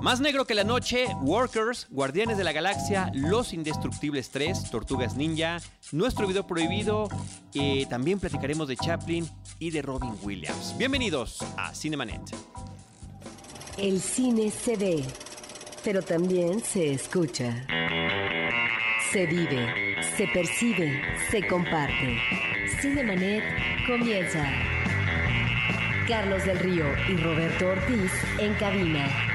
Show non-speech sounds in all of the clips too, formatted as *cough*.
Más negro que la noche, Workers, Guardianes de la Galaxia, Los Indestructibles 3, Tortugas Ninja, Nuestro Video Prohibido, eh, también platicaremos de Chaplin y de Robin Williams. Bienvenidos a Cinemanet. El cine se ve, pero también se escucha. Se vive, se percibe, se comparte. Cinemanet comienza. Carlos del Río y Roberto Ortiz en cabina.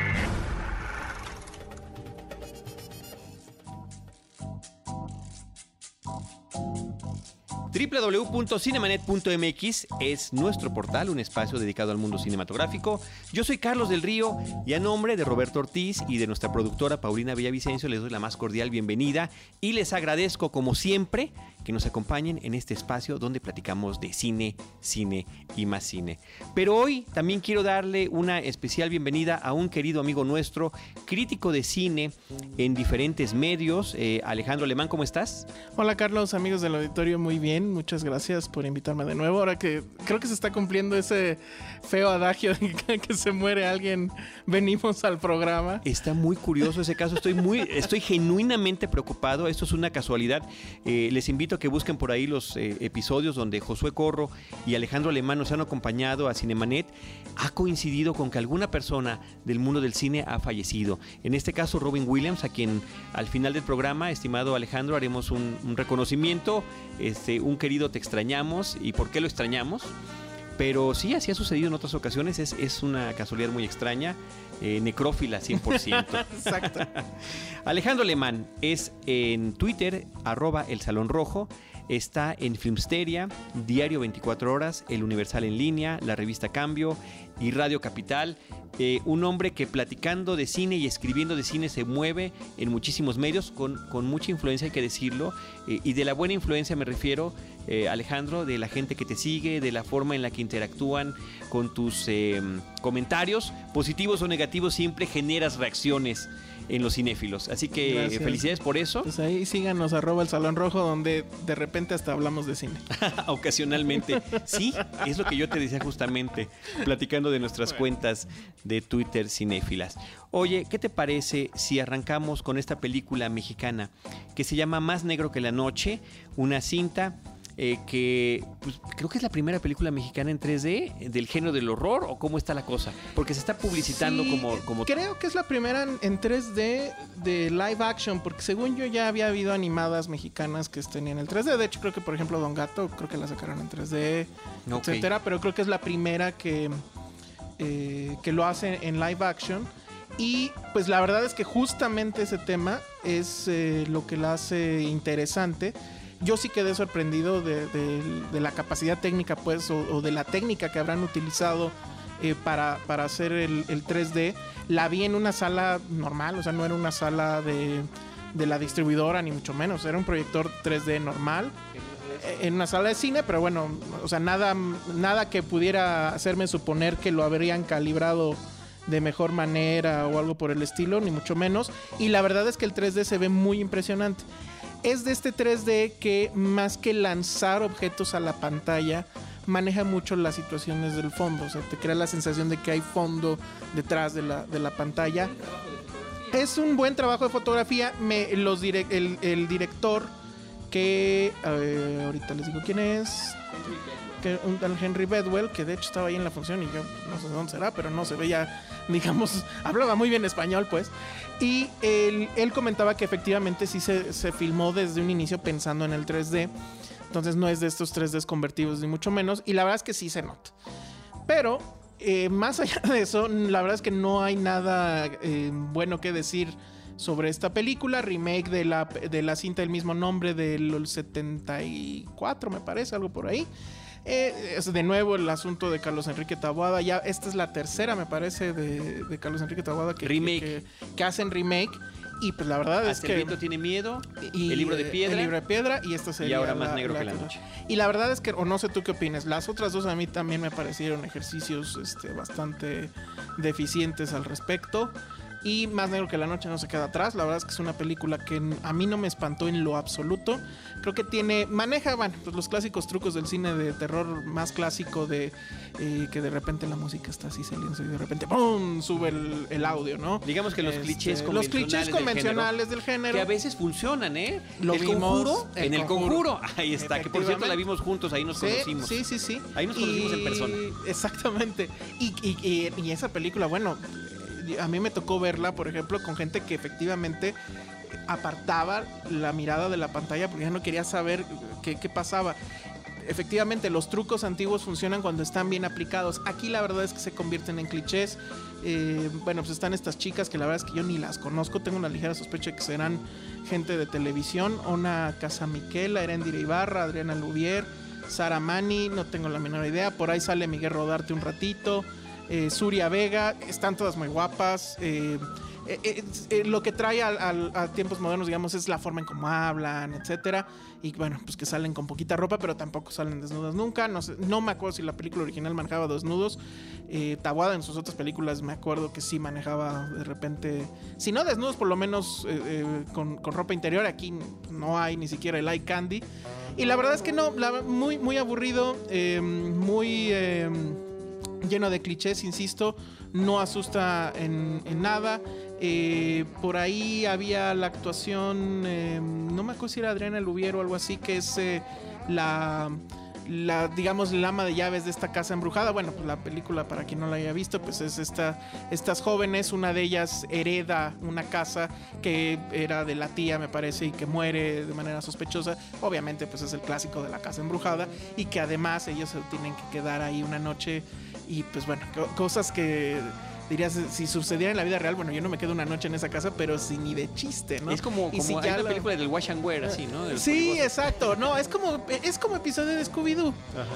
www.cinemanet.mx es nuestro portal, un espacio dedicado al mundo cinematográfico. Yo soy Carlos del Río y a nombre de Roberto Ortiz y de nuestra productora Paulina Villavicencio les doy la más cordial bienvenida y les agradezco como siempre que nos acompañen en este espacio donde platicamos de cine, cine y más cine. Pero hoy también quiero darle una especial bienvenida a un querido amigo nuestro, crítico de cine en diferentes medios. Eh, Alejandro Alemán, ¿cómo estás? Hola Carlos, amigos del auditorio, muy bien, muchas gracias por invitarme de nuevo. Ahora que creo que se está cumpliendo ese feo adagio de que se muere alguien, venimos al programa. Está muy curioso ese caso, estoy muy, estoy genuinamente preocupado, esto es una casualidad. Eh, les invito que busquen por ahí los eh, episodios donde Josué Corro y Alejandro Alemán nos han acompañado a Cinemanet. Ha coincidido con que alguna persona del mundo del cine ha fallecido. En este caso, Robin Williams, a quien al final del programa, estimado Alejandro, haremos un, un reconocimiento. Este, un querido te extrañamos. ¿Y por qué lo extrañamos? Pero sí, así ha sucedido en otras ocasiones. Es, es una casualidad muy extraña. Eh, necrófila 100%. *laughs* Exacto. Alejandro Alemán es en Twitter, arroba el Salón Rojo. Está en Filmsteria, Diario 24 Horas, El Universal en Línea, la revista Cambio y Radio Capital. Eh, un hombre que platicando de cine y escribiendo de cine se mueve en muchísimos medios, con, con mucha influencia hay que decirlo. Eh, y de la buena influencia me refiero, eh, Alejandro, de la gente que te sigue, de la forma en la que interactúan con tus comentarios, positivos o negativos, siempre generas reacciones en los cinéfilos. Así que Gracias. felicidades por eso. Pues ahí síganos arroba el Salón Rojo donde de repente hasta hablamos de cine. *laughs* Ocasionalmente. Sí, es lo que yo te decía justamente, platicando de nuestras cuentas de Twitter cinéfilas. Oye, ¿qué te parece si arrancamos con esta película mexicana que se llama Más negro que la noche? Una cinta eh, que pues, creo que es la primera película mexicana en 3D del género del horror o cómo está la cosa, porque se está publicitando Sí, como, como Creo que es la primera en, en 3D de live action, porque según yo ya había habido animadas mexicanas que tenían el 3D. De hecho, creo que por ejemplo Don Gato, creo que la sacaron en 3D, Ok. etcétera. Pero creo que es la primera que, eh, que lo hace en live action. Y pues la verdad es que justamente ese tema es eh, lo que la hace interesante. Yo sí quedé sorprendido de, de- la capacidad técnica, pues, o, de la técnica que habrán utilizado eh, para, hacer el, el 3D. La vi en una sala normal, o sea, no era una sala de, de la distribuidora, ni mucho menos. Era un proyector 3D normal eh, en una sala de cine, pero bueno, o sea, nada, nada que pudiera hacerme suponer que lo habrían calibrado de mejor manera o algo por el estilo, ni mucho menos. Y la verdad es que el 3D se ve muy impresionante. Es de este 3D que más que lanzar objetos a la pantalla, maneja mucho las situaciones del fondo. O sea, te crea la sensación de que hay fondo detrás de la, de la pantalla. Es un buen trabajo de fotografía. Los el, director que ahorita les digo quién es. Que Henry Bedwell, que de hecho estaba ahí en la función y yo no sé dónde será, pero no se veía, *laughs* digamos, hablaba muy bien español, pues. Y él, comentaba que efectivamente sí se, filmó desde un inicio pensando en el 3D. Entonces no es de estos 3Ds convertidos ni mucho menos. Y la verdad es que sí se nota. Pero eh, más allá de eso, la verdad es que no hay nada eh, bueno que decir sobre esta película. Remake de la, de la cinta del mismo nombre del 74, me parece, algo por ahí. Eh, es de nuevo el asunto de Carlos Enrique Taboada. Ya esta es la tercera, me parece, de, de Carlos Enrique Taboada que, Remake. que, que hacen remake. Y pues la verdad es que. el viento tiene miedo, y, el libro de piedra. El libro de piedra y esta sería ahora Más negro que la noche. Y la verdad es que, o no sé tú qué opinas, las otras dos a mí también me parecieron ejercicios este, bastante deficientes al respecto. Y Más Negro que la Noche no se queda atrás. La verdad es que es una película que a mí no me espantó en lo absoluto. Creo que tiene, maneja, bueno, pues los clásicos trucos del cine de terror más clásico de eh, que de repente la música está así saliendo y de repente ¡pum! sube el, audio, ¿no? Digamos que los Este, clichés Los convencionales, clichés convencionales del género. que a veces funcionan, ¿eh? Lo el vimos, conjuro, en el Conjuro. ahí está, que por cierto la vimos juntos, ahí nos Sí, conocimos. Sí, sí, sí. Ahí nos conocimos en persona. Exactamente. Y, y- y- esa película, bueno, a mí me tocó verla, por ejemplo, con gente que efectivamente apartaba la mirada de la pantalla porque ya no quería saber qué, pasaba. Efectivamente, los trucos antiguos funcionan cuando están bien aplicados. Aquí la verdad es que se convierten en clichés. Eh, bueno, pues están estas chicas que la verdad es que yo ni las conozco. Tengo una ligera sospecha de que serán gente de televisión. Una Casa Miquela, Erendira Ibarra, Adriana Lubier, Sara Mani, no tengo la menor idea. Por ahí sale Miguel Rodarte un ratito. Eh, Suria Vega, están todas muy guapas. eh, eh, eh, lo que trae a tiempos modernos, digamos, es la forma en cómo hablan, etcétera. Y bueno, pues que salen con poquita ropa, pero tampoco salen desnudas nunca. No, me acuerdo si la película original manejaba desnudos. Tawada en sus otras películas me acuerdo que sí manejaba de repente, si no desnudos, por lo menos con, ropa interior. Aquí no hay ni siquiera el eye candy. Y la verdad es que no, muy, muy aburrido, muy lleno de clichés, insisto, no asusta en, nada. Eh, por ahí había la actuación, eh, no me acuerdo si era Adriana Lubier o algo así, que es eh, la, digamos, la ama de llaves de esta casa embrujada. Bueno, pues la película, para quien no la haya visto, pues es esta, estas jóvenes, una de ellas hereda una casa que era de la tía, me parece, y que muere de manera sospechosa. Obviamente, pues es el clásico de la casa embrujada y que además ellos tienen que quedar ahí una noche y pues bueno, co- cosas que dirías, si sucediera en la vida real, bueno, yo no me quedo una noche en esa casa, pero sin ni de chiste, ¿no? Es como, como si hay ya una lo- película del Wash and Wear, así, ¿no? Sí, exacto. No, es como, es como episodio de Scooby-Doo.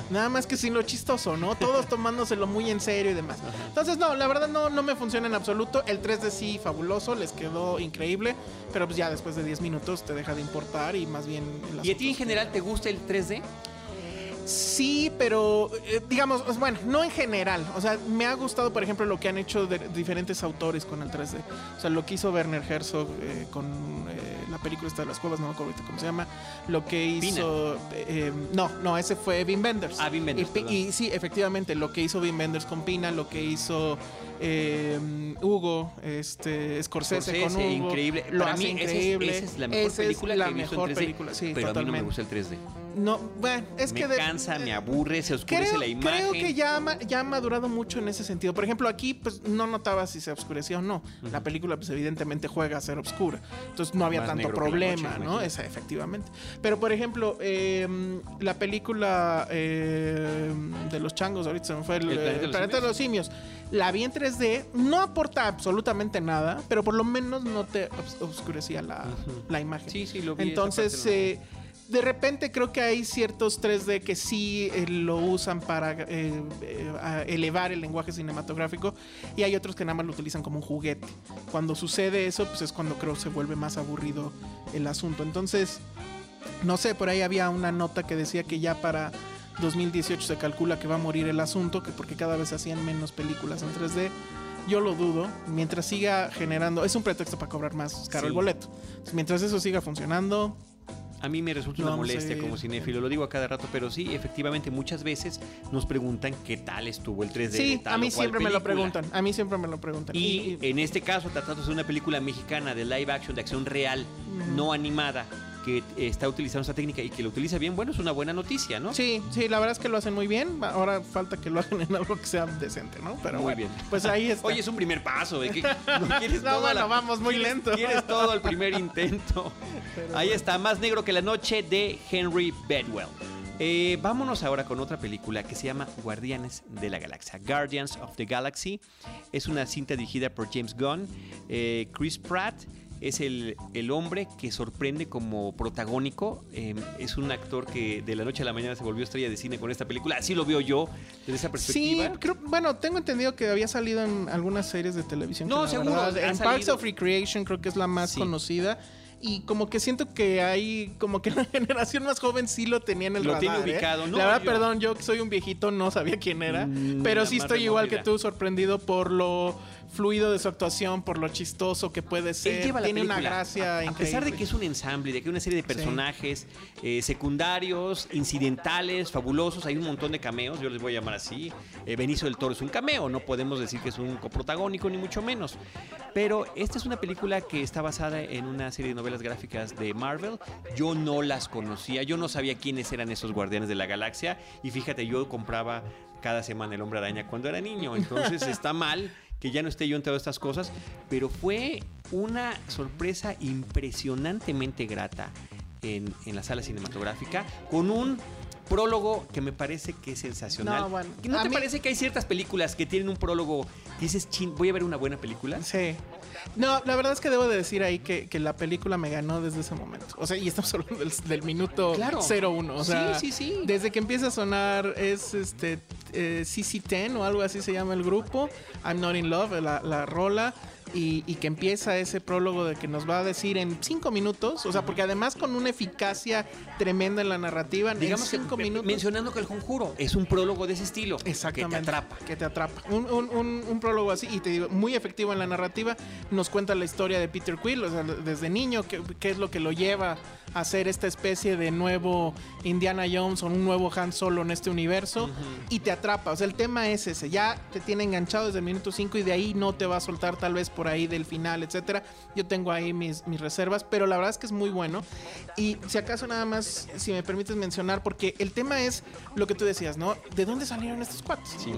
Nada más que sin lo chistoso, ¿no? Todos *laughs* tomándoselo muy en serio y demás. Entonces, no, la verdad no, no me funciona en absoluto. El 3D sí, fabuloso, les quedó increíble. Pero pues ya después de 10 minutos te deja de importar y más bien... ¿Y a ti en general te gusta el 3D? Sí, pero eh, digamos, pues, bueno, no en general. O sea, me ha gustado, por ejemplo, lo que han hecho de- diferentes autores con el 3D. O sea, lo que hizo Werner Herzog eh, con eh, la película esta de las cuevas, no me acuerdo cómo se llama. Lo que hizo... eh, no, no, ese fue Wim Wenders. Ah, Wim Wenders, y sí, efectivamente, lo que hizo Wim Wenders con Pina, lo que hizo eh, Hugo, este, Scorsese, con Scorsese, Hugo. increíble. Lo Para hace mí, esa es- increíble. Esa es, la mejor Esa es película la que he visto mejor en 3D. película, sí, pero a mí no me gusta el 3D. No, bueno, es me que... de- cansa, me aburre, se oscurece Creo, la imagen. creo que ya, ha ma- ya ha madurado mucho en ese sentido. Por ejemplo, aquí pues no notaba si se oscurecía o no. La película pues evidentemente juega a ser oscura. Entonces no había Más tanto problema, noche, me ¿no? Esa, efectivamente. Pero por ejemplo, eh, la película eh, de los changos, ahorita se me fue el, ¿El planeta de el los planeta de los simios. La vi en 3D, no aporta absolutamente nada, pero por lo menos no te oscurecía la, la imagen. Sí, sí, lo vi. Entonces, eh, de repente creo que hay ciertos 3D que sí eh, lo usan para eh, eh, elevar el lenguaje cinematográfico y hay otros que nada más lo utilizan como un juguete. Cuando sucede eso, pues es cuando creo se vuelve más aburrido el asunto. Entonces, no sé, por ahí había una nota que decía que ya para 2018 se calcula que va a morir el asunto, que porque cada vez hacían menos películas en 3D. Yo lo dudo, mientras siga generando, es un pretexto para cobrar más caro Sí. el boleto. Entonces, mientras eso siga funcionando, A mí me resulta No una molestia ir. como cinéfilo, lo digo a cada rato, pero sí, efectivamente, muchas veces nos preguntan qué tal estuvo el 3D. de Sí, tal a mí siempre me lo preguntan. A mí siempre me lo preguntan. Y en este caso, tratándose de una película mexicana de live action, de acción real, no animada, que está utilizando esa técnica y que lo utiliza bien, bueno, es una buena noticia, ¿no? Sí, sí, la verdad es que lo hacen muy bien. Ahora falta que lo hagan en algo que sea decente, ¿no? Pero Muy bueno, bien. Pues ahí está. Oye, es un primer paso, ¿eh? *laughs* No quieres No, bueno, vamos muy quieres- lento. Quieres todo al primer *laughs* intento. Ahí está, Más Negro que la Noche de Henry Bedwell. Eh, vámonos ahora con otra película que se llama Guardianes de la Galaxia. Guardians of the Galaxy. Es una cinta dirigida por James Gunn. Eh, Chris Pratt es el, el hombre que sorprende como protagónico. Eh, es un actor que de la noche a la mañana se volvió estrella de cine con esta película. Así lo veo yo desde esa Sí, perspectiva. creo- bueno, tengo entendido que había salido en algunas series de televisión. No, seguro, verdad, en Parks of Recreation creo que es la más Sí. conocida. y como que siento que hay, como que *laughs* la generación más joven sí lo tenía en el Lo radar. tiene ¿eh? ubicado. No, la verdad, yo- perdón, yo que soy un viejito no sabía quién era, Mm, pero sí estoy igual que tú sorprendido por lo fluido de su actuación, por lo chistoso que puede ser. lleva Tiene una gracia a, a pesar de que es un ensamble, de que hay una serie de personajes eh, secundarios, incidentales, fabulosos, hay un montón de cameos, yo les voy a llamar así. Eh, Benicio del Toro es un cameo, no podemos decir que es un coprotagónico ni mucho menos. Pero esta es una película que está basada en una serie de novelas gráficas de Marvel. Yo no las conocía, yo no sabía quiénes eran esos guardianes de la galaxia y fíjate, yo compraba cada semana el hombre araña cuando era niño, entonces *laughs* está mal que ya no esté yo en todas estas cosas, pero fue una sorpresa impresionantemente grata en, en la sala cinematográfica con un prólogo que me parece que es sensacional. No, bueno, ¿No te mí- parece que hay ciertas películas que tienen un prólogo y dices, chin, voy a ver una buena película? Sí. No, la verdad es que debo de decir ahí que, que la película me ganó desde ese momento. O sea, y estamos *laughs* hablando del, del minuto Claro. 01. O sea, Sí, sí, sí. Desde que empieza a sonar es este eh, CC10 o algo así se llama el grupo. I'm Not in Love, la, la rola. Y, y que empieza ese prólogo de que nos va a decir en cinco minutos. O sea, porque además con una eficacia tremenda en la narrativa, Digamos en cinco que minutos. mencionando que el conjuro es un prólogo de ese estilo. Exactamente. Que te atrapa. Que te atrapa. Un, un- un- un prólogo así, y te digo, muy efectivo en la narrativa. Nos cuenta la historia de Peter Quill, o sea, desde niño, qué, qué es lo que lo lleva a ser esta especie de nuevo Indiana Jones o un nuevo Han Solo en este universo. Y te atrapa. O sea, el tema es ese. Ya te tiene enganchado desde el minuto 5 y de ahí no te va a soltar tal vez por ahí del final, etcétera. Yo tengo ahí mis, mis reservas, pero la verdad es que es muy bueno. Y si acaso nada más, si me permites mencionar, porque el tema es lo que tú decías, ¿no? ¿De dónde salieron estos cuates? Sí.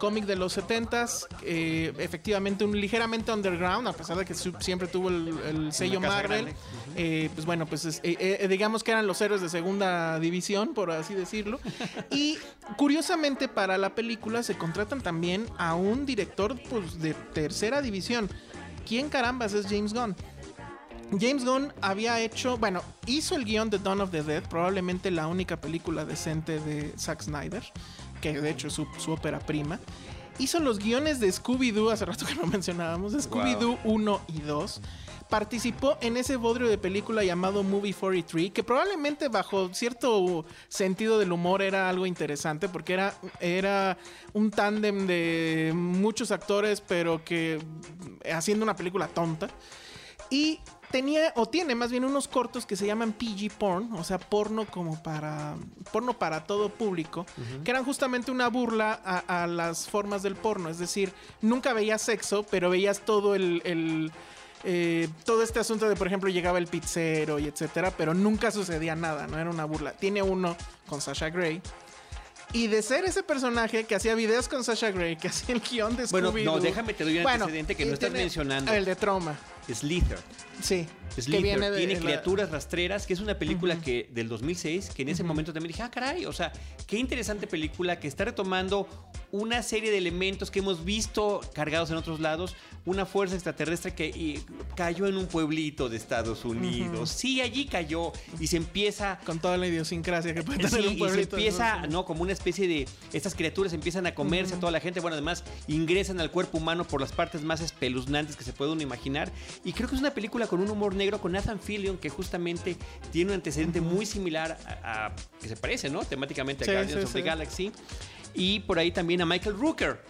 Cómic de los 70s, eh, efectivamente un ligeramente underground, a pesar de que siempre tuvo el, el sello Marvel. Eh, pues bueno, pues es- eh, digamos que eran los héroes de segunda división, por así decirlo. *laughs* Y curiosamente para la película se contratan también a un director pues, de tercera división. ¿Quién carambas es James Gunn? James Gunn había hecho, bueno, hizo el guion de Dawn of the Dead, probablemente la única película decente de Zack Snyder, que de hecho es su, su ópera prima. Hizo los guiones de Scooby-Doo, hace rato que lo *laughs* mencionábamos, de Scooby-Doo 1 y 2. Participó en ese bodrio de película llamado Movie 43, que probablemente bajo cierto sentido del humor era algo interesante, porque era, era un tándem de muchos actores, pero que haciendo una película tonta. Y tenía, o tiene más bien unos cortos que se llaman PG porn, o sea, porno como para, porno para todo público, que eran justamente una burla a, a las formas del porno. Es decir, nunca veías sexo, pero veías todo el, el, eh, todo este asunto de, por ejemplo, llegaba el pizzero y etcétera, pero nunca sucedía nada, no era una burla. Tiene uno con Sasha Grey. Y de ser ese personaje que hacía videos con Sasha Grey, que *laughs* hacía el guion de Bueno, no, déjame te doy un antecedente que no estás mencionando. El de Trauma. Slither. Sí. Slither. de tiene criaturas rastreras, que es una película que del 2006, que en ese momento también dije, ah, caray, o sea, qué interesante película que está retomando una serie de elementos que hemos visto cargados en otros lados, una fuerza extraterrestre que y, cayó en un pueblito de Estados Unidos. Sí, allí cayó y se empieza Con toda la idiosincrasia que puede tener Sí, un y se empieza, ¿no? Como una especie de. Estas criaturas empiezan a comerse a toda la gente. Bueno, además ingresan al cuerpo humano por las partes más espeluznantes que se puede uno imaginar. Y creo que es una película con un humor negro con Nathan Fillion, que justamente tiene un antecedente muy similar a. a- que se parece, ¿no? Temáticamente a Sí, Guardians sí, of the. Galaxy. Y por ahí también a Michael Rooker,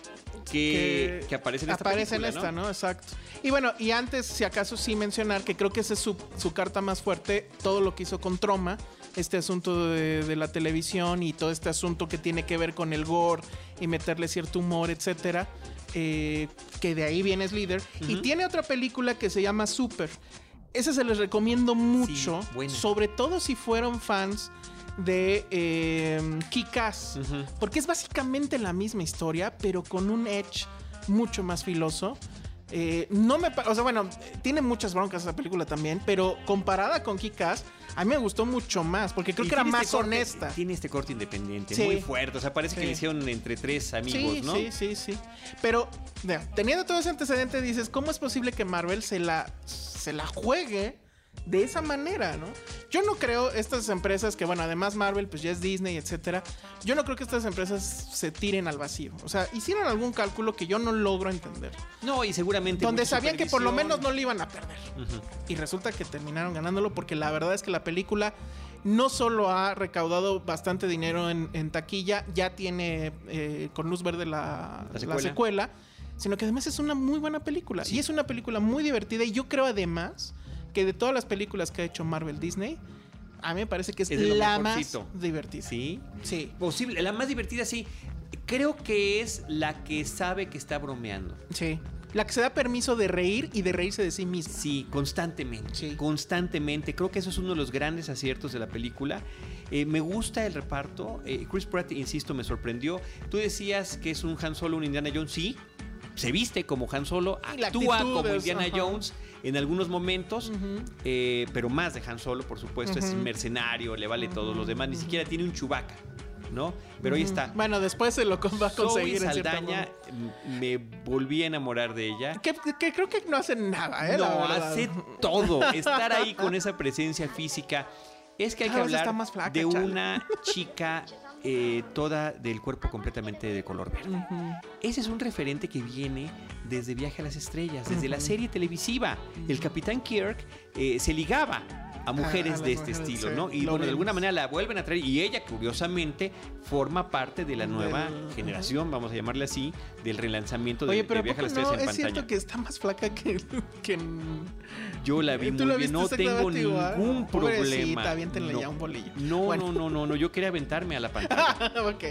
que, que aparece en esta aparece en esta, ¿no? Exacto. Y bueno, y antes, si acaso sí mencionar que creo que esa es su, su carta más fuerte, todo lo que hizo con Troma, este asunto de, de la televisión y todo este asunto que tiene que ver con el gore y meterle cierto humor, etcétera. Eh, que de ahí viene Slither. Y tiene otra película que se llama Super. Esa se les recomiendo mucho, sobre todo si fueron fans de eh, Kick-Ass, Ujú. porque es básicamente la misma historia, pero con un edge mucho más filoso. Eh, no me, o sea, bueno, tiene muchas broncas esa película también, pero comparada con Kick-Ass, a mí me gustó mucho más, porque creo Y que era más este corte- honesta. Tiene este corte independiente, Sí. muy fuerte. O sea, parece que le hicieron entre tres amigos, Sí, ¿no? sí, sí, sí. Pero, teniendo todo ese antecedente, dices, ¿cómo es posible que Marvel se la, se la juegue de esa manera, ¿no? Yo no creo estas empresas que, bueno, además Marvel, pues ya es Disney, etcétera. Yo no creo que estas empresas se tiren al vacío. O sea, hicieron algún cálculo que yo no logro entender. No, y seguramente. Donde sabían que por lo menos no le iban a perder. Y resulta que terminaron ganándolo porque la verdad es que la película no solo ha recaudado bastante dinero en, en taquilla, ya tiene eh, con luz verde la, La la secuela. secuela. sino que además es una muy buena película. Sí. Y es una película muy divertida. Y yo creo además que de todas las películas que ha hecho Marvel Disney, a mí me parece que es, la más divertida. Sí. Sí. Posible. La más divertida, sí. Creo que es la que sabe que está bromeando. Sí. La que se da permiso de reír y de reírse de sí misma. Sí, constantemente. Sí. Constantemente. Creo que eso es uno de los grandes aciertos de la película. Eh, me gusta el reparto. Eh, Chris Pratt, insisto, me sorprendió. Tú decías que es un Han Solo, un Indiana Jones. Sí. Se viste como Han Solo, Y actúa como Indiana ajá. Jones en algunos momentos, eh, pero más de Han Solo, por supuesto. Es mercenario, le vale todos los demás. Ni siquiera tiene un chubaca, ¿no? Pero ahí está. Bueno, después se lo va a Zoe conseguir. cierta Saldaña, forma. m- me volví a enamorar de ella. Que, que creo que no hace nada, ¿eh? No, hace todo. Estar ahí con esa presencia física. Es que hay que Cada hablar más flaca, de chale. una chica eh, toda del cuerpo completamente de color verde. Ese es un referente que viene desde Viaje a las Estrellas, desde la serie televisiva. El Capitán Kirk eh, se ligaba a mujeres a las de este mujeres, estilo, sí, ¿no? Y bueno, de alguna manera la vuelven a traer y ella, curiosamente, forma parte de la nueva Del- generación, vamos a llamarle así, del relanzamiento de, Oye, pero ¿a las no Estrellas en es pantalla. cierto que está más flaca que, que Yo la vi ¿Tú muy la bien, no tengo igual? ningún problema. No, ya un bolillo. No, Bueno. no, no, no, no, yo quería aventarme a la pantalla. *laughs* ok.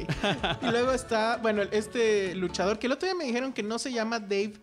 Y luego está, bueno, este luchador que el otro día me dijeron que no se llama Dave,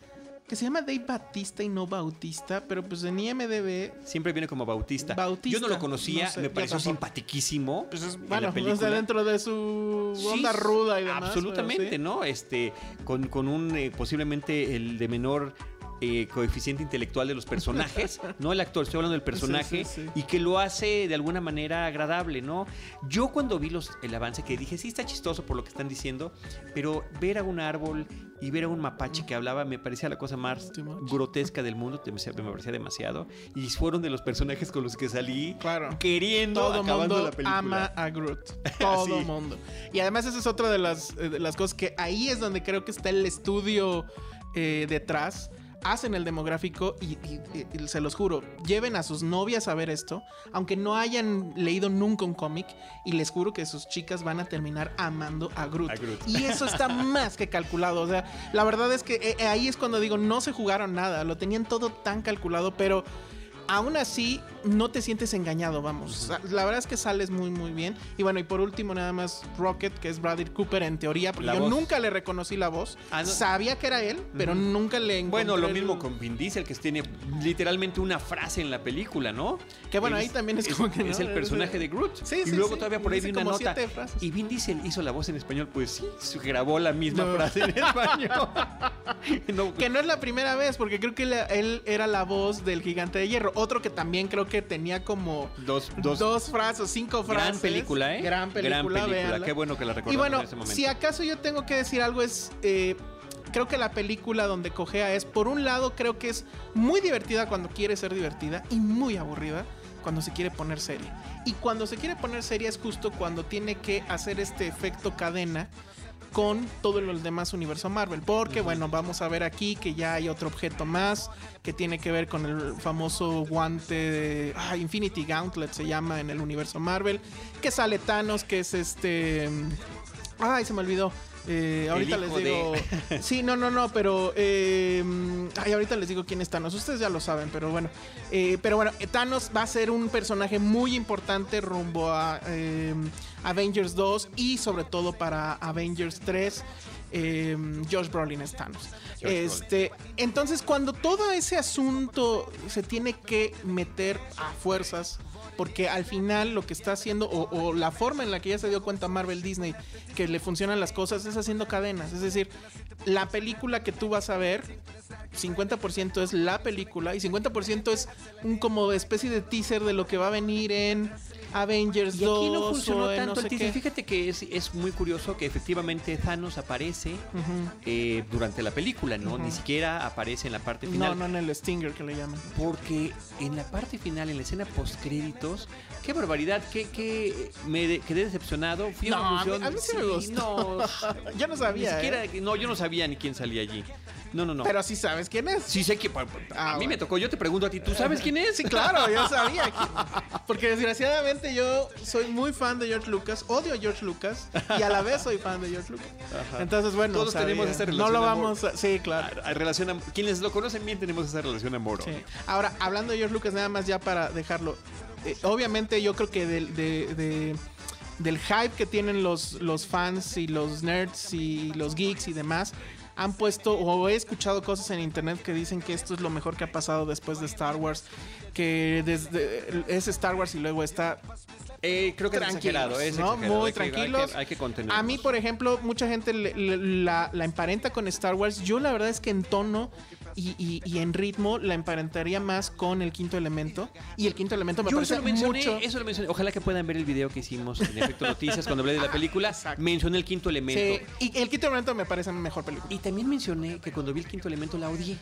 que se llama Dave Batista y no Bautista, pero pues en IMDB, Siempre viene como Bautista. Bautista, Yo no lo conocía, no sé, me pareció tampoco. simpatiquísimo. pues es, en bueno, o sea, dentro de su Sí, onda ruda y demás. Absolutamente, pero sí. ¿no? Este, con, con un eh, posiblemente el de menor eh, coeficiente intelectual de los personajes, *laughs* no el actor, estoy hablando del personaje, sí, sí. y que lo hace de alguna manera agradable, ¿no? Yo cuando vi los, el avance que dije, sí está chistoso por lo que están diciendo, pero ver a un árbol y ver a un mapache que hablaba me parecía la cosa más grotesca del mundo, me parecía- demasiado, y fueron de los personajes con los que salí Claro. queriendo Todo acabando mundo la película. ama a Groot. *laughs* Todo mundo. Y además esa es otra de las, eh, de las cosas que ahí es donde creo que está el estudio eh, detrás. Hacen el demográfico y, y- y- y se los juro, lleven a sus novias a ver esto, aunque no hayan leído nunca un cómic, y les juro que sus chicas van a terminar amando a Groot. A Groot. Y eso está *laughs* más que calculado. O sea, la verdad es que eh, eh, ahí es cuando digo, no se jugaron nada, lo tenían todo tan calculado, pero aún así no te sientes engañado, vamos. La verdad es que sales muy, muy bien. Y bueno, y por último, nada más Rocket, que es Bradley Cooper en teoría, porque La yo voz. nunca le reconocí la voz. Ah, no. Sabía que era él, pero nunca le encontré Bueno, lo el- mismo con Vin Diesel, que tiene literalmente una frase en la película, ¿no? Que bueno, ahí también es como que, ¿no? Es el personaje de Groot. Sí, y sí, luego sí. todavía por ahí vi una nota. Y Vin Diesel hizo la voz en español, pues sí, se grabó la misma No. frase en español. *laughs* No, Que no es la primera vez, porque creo que él era la voz del gigante de hierro. Otro que también creo que tenía como dos, dos, dos, frases, cinco frases. gran película, ¿eh? Gran película, véanla. Qué bueno que la recordamos Y bueno, en ese momento. si acaso yo tengo que decir algo es... eh, creo que la película donde cojea es, por un lado, creo que es muy divertida cuando quiere ser divertida y muy aburrida cuando se quiere poner seria. Y cuando se quiere poner seria es justo cuando tiene que hacer este efecto cadena con todo el demás universo Marvel. Porque, bueno, vamos a ver aquí que ya hay otro objeto más que tiene que ver con el famoso guante de ah, Infinity Gauntlet, se llama en el universo Marvel. Que sale Thanos, que es este. Ay, se me olvidó. Eh, ahorita les digo. *laughs* Sí, no, no, no, pero. eh, ay, ahorita les digo quién es Thanos. Ustedes ya lo saben, pero bueno. Eh, pero bueno, Thanos va a ser un personaje muy importante rumbo a eh, Avengers 2 y sobre todo para Avengers 3. eh, Josh Brolin es Thanos. Este, entonces, cuando todo ese asunto se tiene que meter a fuerzas, porque al final lo que está haciendo, o, o la forma en la que ya se dio cuenta Marvel Disney que le funcionan las cosas, es haciendo cadenas. Es decir, la película que tú vas a ver, 50% es la película y 50% es un como especie de teaser de lo que va a venir en Avengers Y aquí 2 no funcionó tanto no el teaser. Fíjate que es, es muy curioso que efectivamente Thanos aparece eh, durante la película, ¿no? Ni siquiera aparece en la parte No, final. no en el Stinger que le llaman. Porque en la parte final, en la escena post créditos, qué barbaridad, qué, qué me quedé decepcionado. Fui a No, a mí- a mí sí me gustó. No, *laughs* Yo no sabía. ni siquiera, ¿eh? no, yo no sabía ni quién salía allí. No, no, no. Pero sí sabes quién es. sí sé que a Ah, mí me tocó. Yo te pregunto a ti, ¿tú sabes quién es? Sí, claro, yo *laughs* sabía. que- Porque desgraciadamente yo soy muy fan de George Lucas, odio a George Lucas y a la vez soy fan de George Lucas. Entonces, bueno, Todos sabía. tenemos esta No relación lo de amor. vamos a... Sí, claro. A- a relación quienes lo conocen bien tenemos esa relación amor. Sí. Ahora, hablando de George Lucas, nada más ya para dejarlo. Eh, obviamente yo creo que del, de- de- del hype que tienen los, los fans y los nerds y los geeks y demás, han puesto o he escuchado cosas en internet que dicen que esto es lo mejor que ha pasado después de Star Wars, que desde es Star Wars y luego está Eh, creo que es ¿no? Muy Hay hay que- tranquilos. Hay que, contenernos. A mí, por ejemplo, mucha gente le- le- la, la emparenta con Star Wars. Yo la verdad es que en tono y, y- y en ritmo la emparentaría más con el quinto elemento. Y el quinto elemento me Yo parece eso lo mencioné, mucho. eso lo mencioné. Ojalá que puedan ver el video que hicimos en Efecto Noticias cuando hablé de la película. Exacto. Mencioné el quinto elemento. Sí, y el quinto elemento me parece mejor película. Y también mencioné que cuando vi el quinto elemento la odié.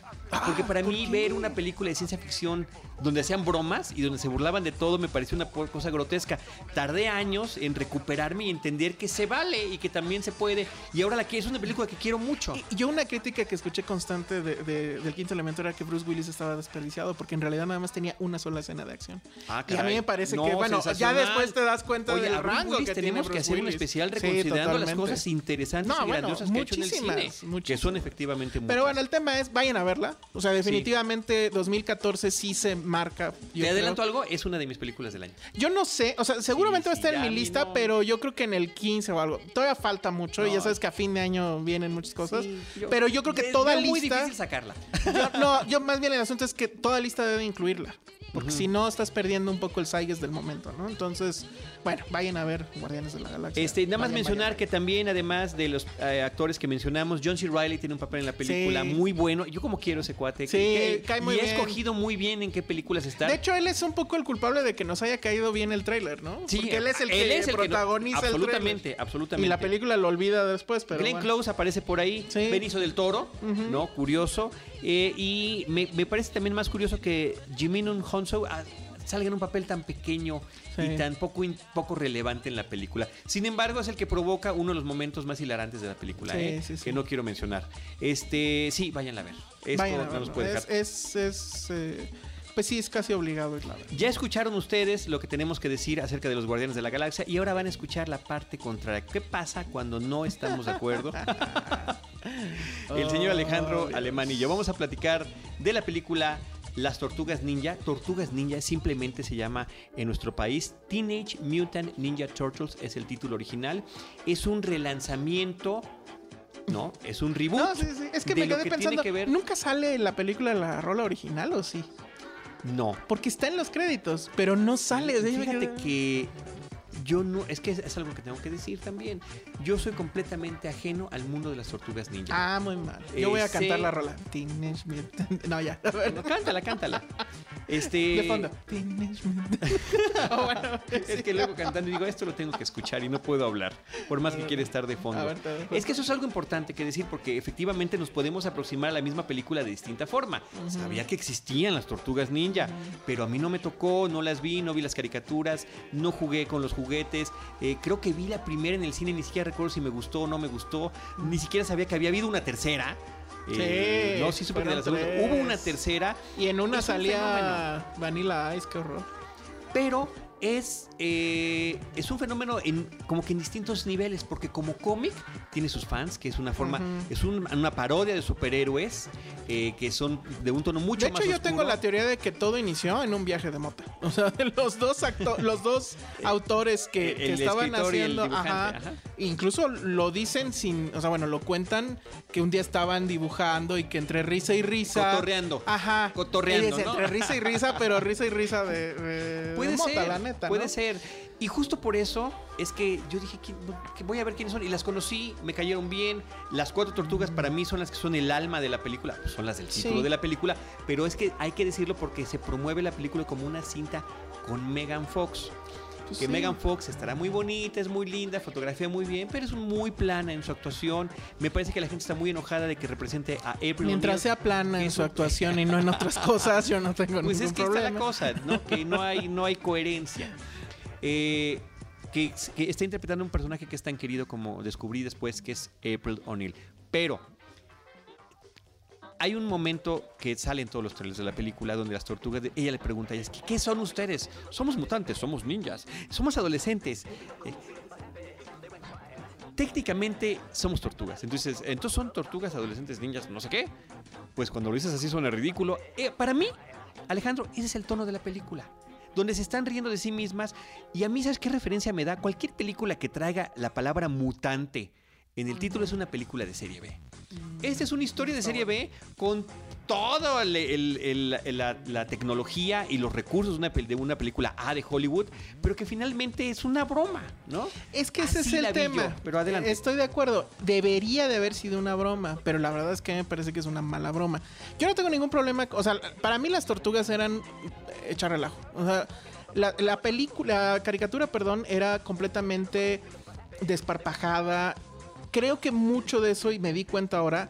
Porque para ¿por mí qué? ver una película de ciencia ficción donde hacían bromas y donde se burlaban de todo me pareció una cosa grotesca. Tardé años en recuperarme y entender que se vale y que también se puede. Y ahora la que es una película que quiero mucho. Y yo una crítica que escuché constante de- de- del quinto elemento era que Bruce Willis estaba desperdiciado porque en realidad nada más tenía una sola escena de acción. Ah, y a mí caray. me parece No, que, bueno, ya después te das cuenta Oye, del rango Willis que tenemos tiene que hacer un especial Sí, reconsiderando las cosas interesantes No, y bueno, grandiosas que ha hecho en el cine. muchísimas, Que son efectivamente muchas. Pero bueno, el tema es, vayan a verla. O sea, definitivamente 2014 sí se marca. ¿Te adelanto algo? Es una de mis películas del año. Yo no sé, o sea, seguramente Sí, va a estar sí, en mi lista, no. pero yo creo que en el 15 o algo. Todavía falta mucho y ya sabes que a fin de año vienen muchas cosas. Sí, pero yo creo que toda veo muy lista. difícil sacarla. yo- *laughs* no, yo más bien el asunto es que toda lista debe incluirla. Porque si no, estás perdiendo un poco el Saiges del momento, ¿no? Entonces, bueno, vayan a ver Guardianes de la Galaxia. Este, nada más Vayan, mencionar vayan, que también, además de los eh, actores que mencionamos, John C. Reilly tiene un papel en la película Sí. muy bueno. Yo como quiero ese cuate. Sí, que- cae muy y he bien. escogido muy bien en qué películas está. De hecho, él es un poco el culpable de que nos haya caído bien el tráiler, ¿no? Sí, Porque él es el que no- protagoniza el absolutamente, tráiler. absolutamente. Y la película lo olvida después, pero Glenn bueno. Close aparece por ahí, Sí. Benicio del Toro, ¿no? Curioso. Eh, y me, me parece también más curioso que Jiminun Ah, salga en un papel tan pequeño Sí. y tan poco, in- poco relevante en la película. Sin embargo, es el que provoca uno de los momentos más hilarantes de la película, Sí, ¿eh? sí, que no quiero mencionar. Este, sí, váyanla a ver. Esto Vayan no nos puede dejar. es, es, eh, pues sí, es casi obligado ver. Ya escucharon ustedes lo que tenemos que decir acerca de los Guardianes de la Galaxia y ahora van a escuchar la parte contraria. ¿Qué pasa cuando no estamos de acuerdo? *laughs* El señor Alejandro Oh, Alemán y yo vamos a platicar de la película Las Tortugas Ninja. Tortugas Ninja simplemente se llama en nuestro país Teenage Mutant Ninja Turtles, es el título original. Es un relanzamiento, ¿no? Es un reboot. No, sí, sí. Es que me quedé que pensando, que ver- ¿nunca sale en la película la rola original o sí? No. Porque está en los créditos, pero no sale. Fíjate que yo no, es que es, es algo que tengo que decir también. Yo soy completamente ajeno al mundo de las tortugas ninja. Ah, muy mal. Yo voy a Ese- cantar la rola. Mutant- *laughs* No, ya. A ver, No, cántala, cántala. Este, de fondo. Oh, *laughs* bueno, Es que luego cantando digo, esto lo tengo que escuchar y no puedo hablar, por más que quiera estar de fondo. Ver. Es que eso es algo importante que decir porque efectivamente nos podemos aproximar a la misma película de distinta forma. Sabía que existían las tortugas ninja, pero a mí no me tocó, no las vi, no vi las caricaturas, no jugué con los juguetes. Eh, creo que vi la primera en el cine, ni siquiera recuerdo si me gustó o no me gustó, ni siquiera sabía que había habido una tercera. Eh, Sí, no, sí supe que de la fueron segunda. tres. Hubo una tercera, Y en una Es un salía Vanilla Ice, qué horror. pero es, eh, es un fenómeno en, como que en distintos niveles, porque como cómic tiene sus fans, que es una forma, es un- una parodia de superhéroes eh, que son de un tono mucho de más hecho, yo oscuro. tengo la teoría de que todo inició en un viaje de mota. *laughs* O sea, de los dos acto- los dos *laughs* autores que, estaban y haciendo, ajá, ajá. incluso lo dicen sin, o sea, bueno, lo cuentan que un día estaban dibujando y que entre risa y risa, Cotorreando. ajá, Cotorreando, ¿no? entre risa y risa, pero risa y risa de, de- de Puede mota, ser, puede ¿no? ser. Y justo por eso es que yo dije que, que voy a ver quiénes son. Y las conocí, me cayeron bien. Las cuatro tortugas para mí son las que son el alma de la película. Pues son las del título Sí. de la película. Pero es que hay que decirlo porque se promueve la película como una cinta con Megan Fox. Pues que sí. Megan Fox estará muy bonita, es muy linda, fotografía muy bien, pero es muy plana en su actuación. Me parece que la gente está muy enojada de que represente a April Mientras sea plana en su actuación *laughs* y no en otras cosas, yo no tengo Pues ningún es que problema. está la cosa, ¿no? Que no hay, no hay coherencia. *laughs* Eh, que, que está interpretando un personaje que es tan querido como descubrí después, que es April O'Neil. Pero hay un momento que sale en todos los trailers de la película donde las tortugas, de- ella le pregunta a ellas, ¿qué, qué son ustedes? Somos mutantes, somos ninjas, somos adolescentes. Eh, técnicamente somos tortugas. Entonces, entonces son tortugas, adolescentes, ninjas, no sé qué. Pues cuando lo dices así suena ridículo. Eh, para mí, Alejandro, ese es el tono de la película. Donde se están riendo de sí mismas. Y a mí, ¿sabes qué referencia me da? Cualquier película que traiga la palabra mutante en el título es una película de serie B. Esta es una historia de serie B con toda el- el- el- la, la tecnología y los recursos de una, pel- de una película A de Hollywood, pero que finalmente es una broma, ¿no? Es que ese Así es el tema. yo, pero adelante. Estoy de acuerdo. Debería de haber sido una broma, pero la verdad es que me parece que es una mala broma. Yo no tengo ningún problema. O sea, para mí las tortugas eran echar relajo. O sea, la, la película, la caricatura, perdón, era completamente desparpajada. Creo que mucho de eso, y me di cuenta ahora,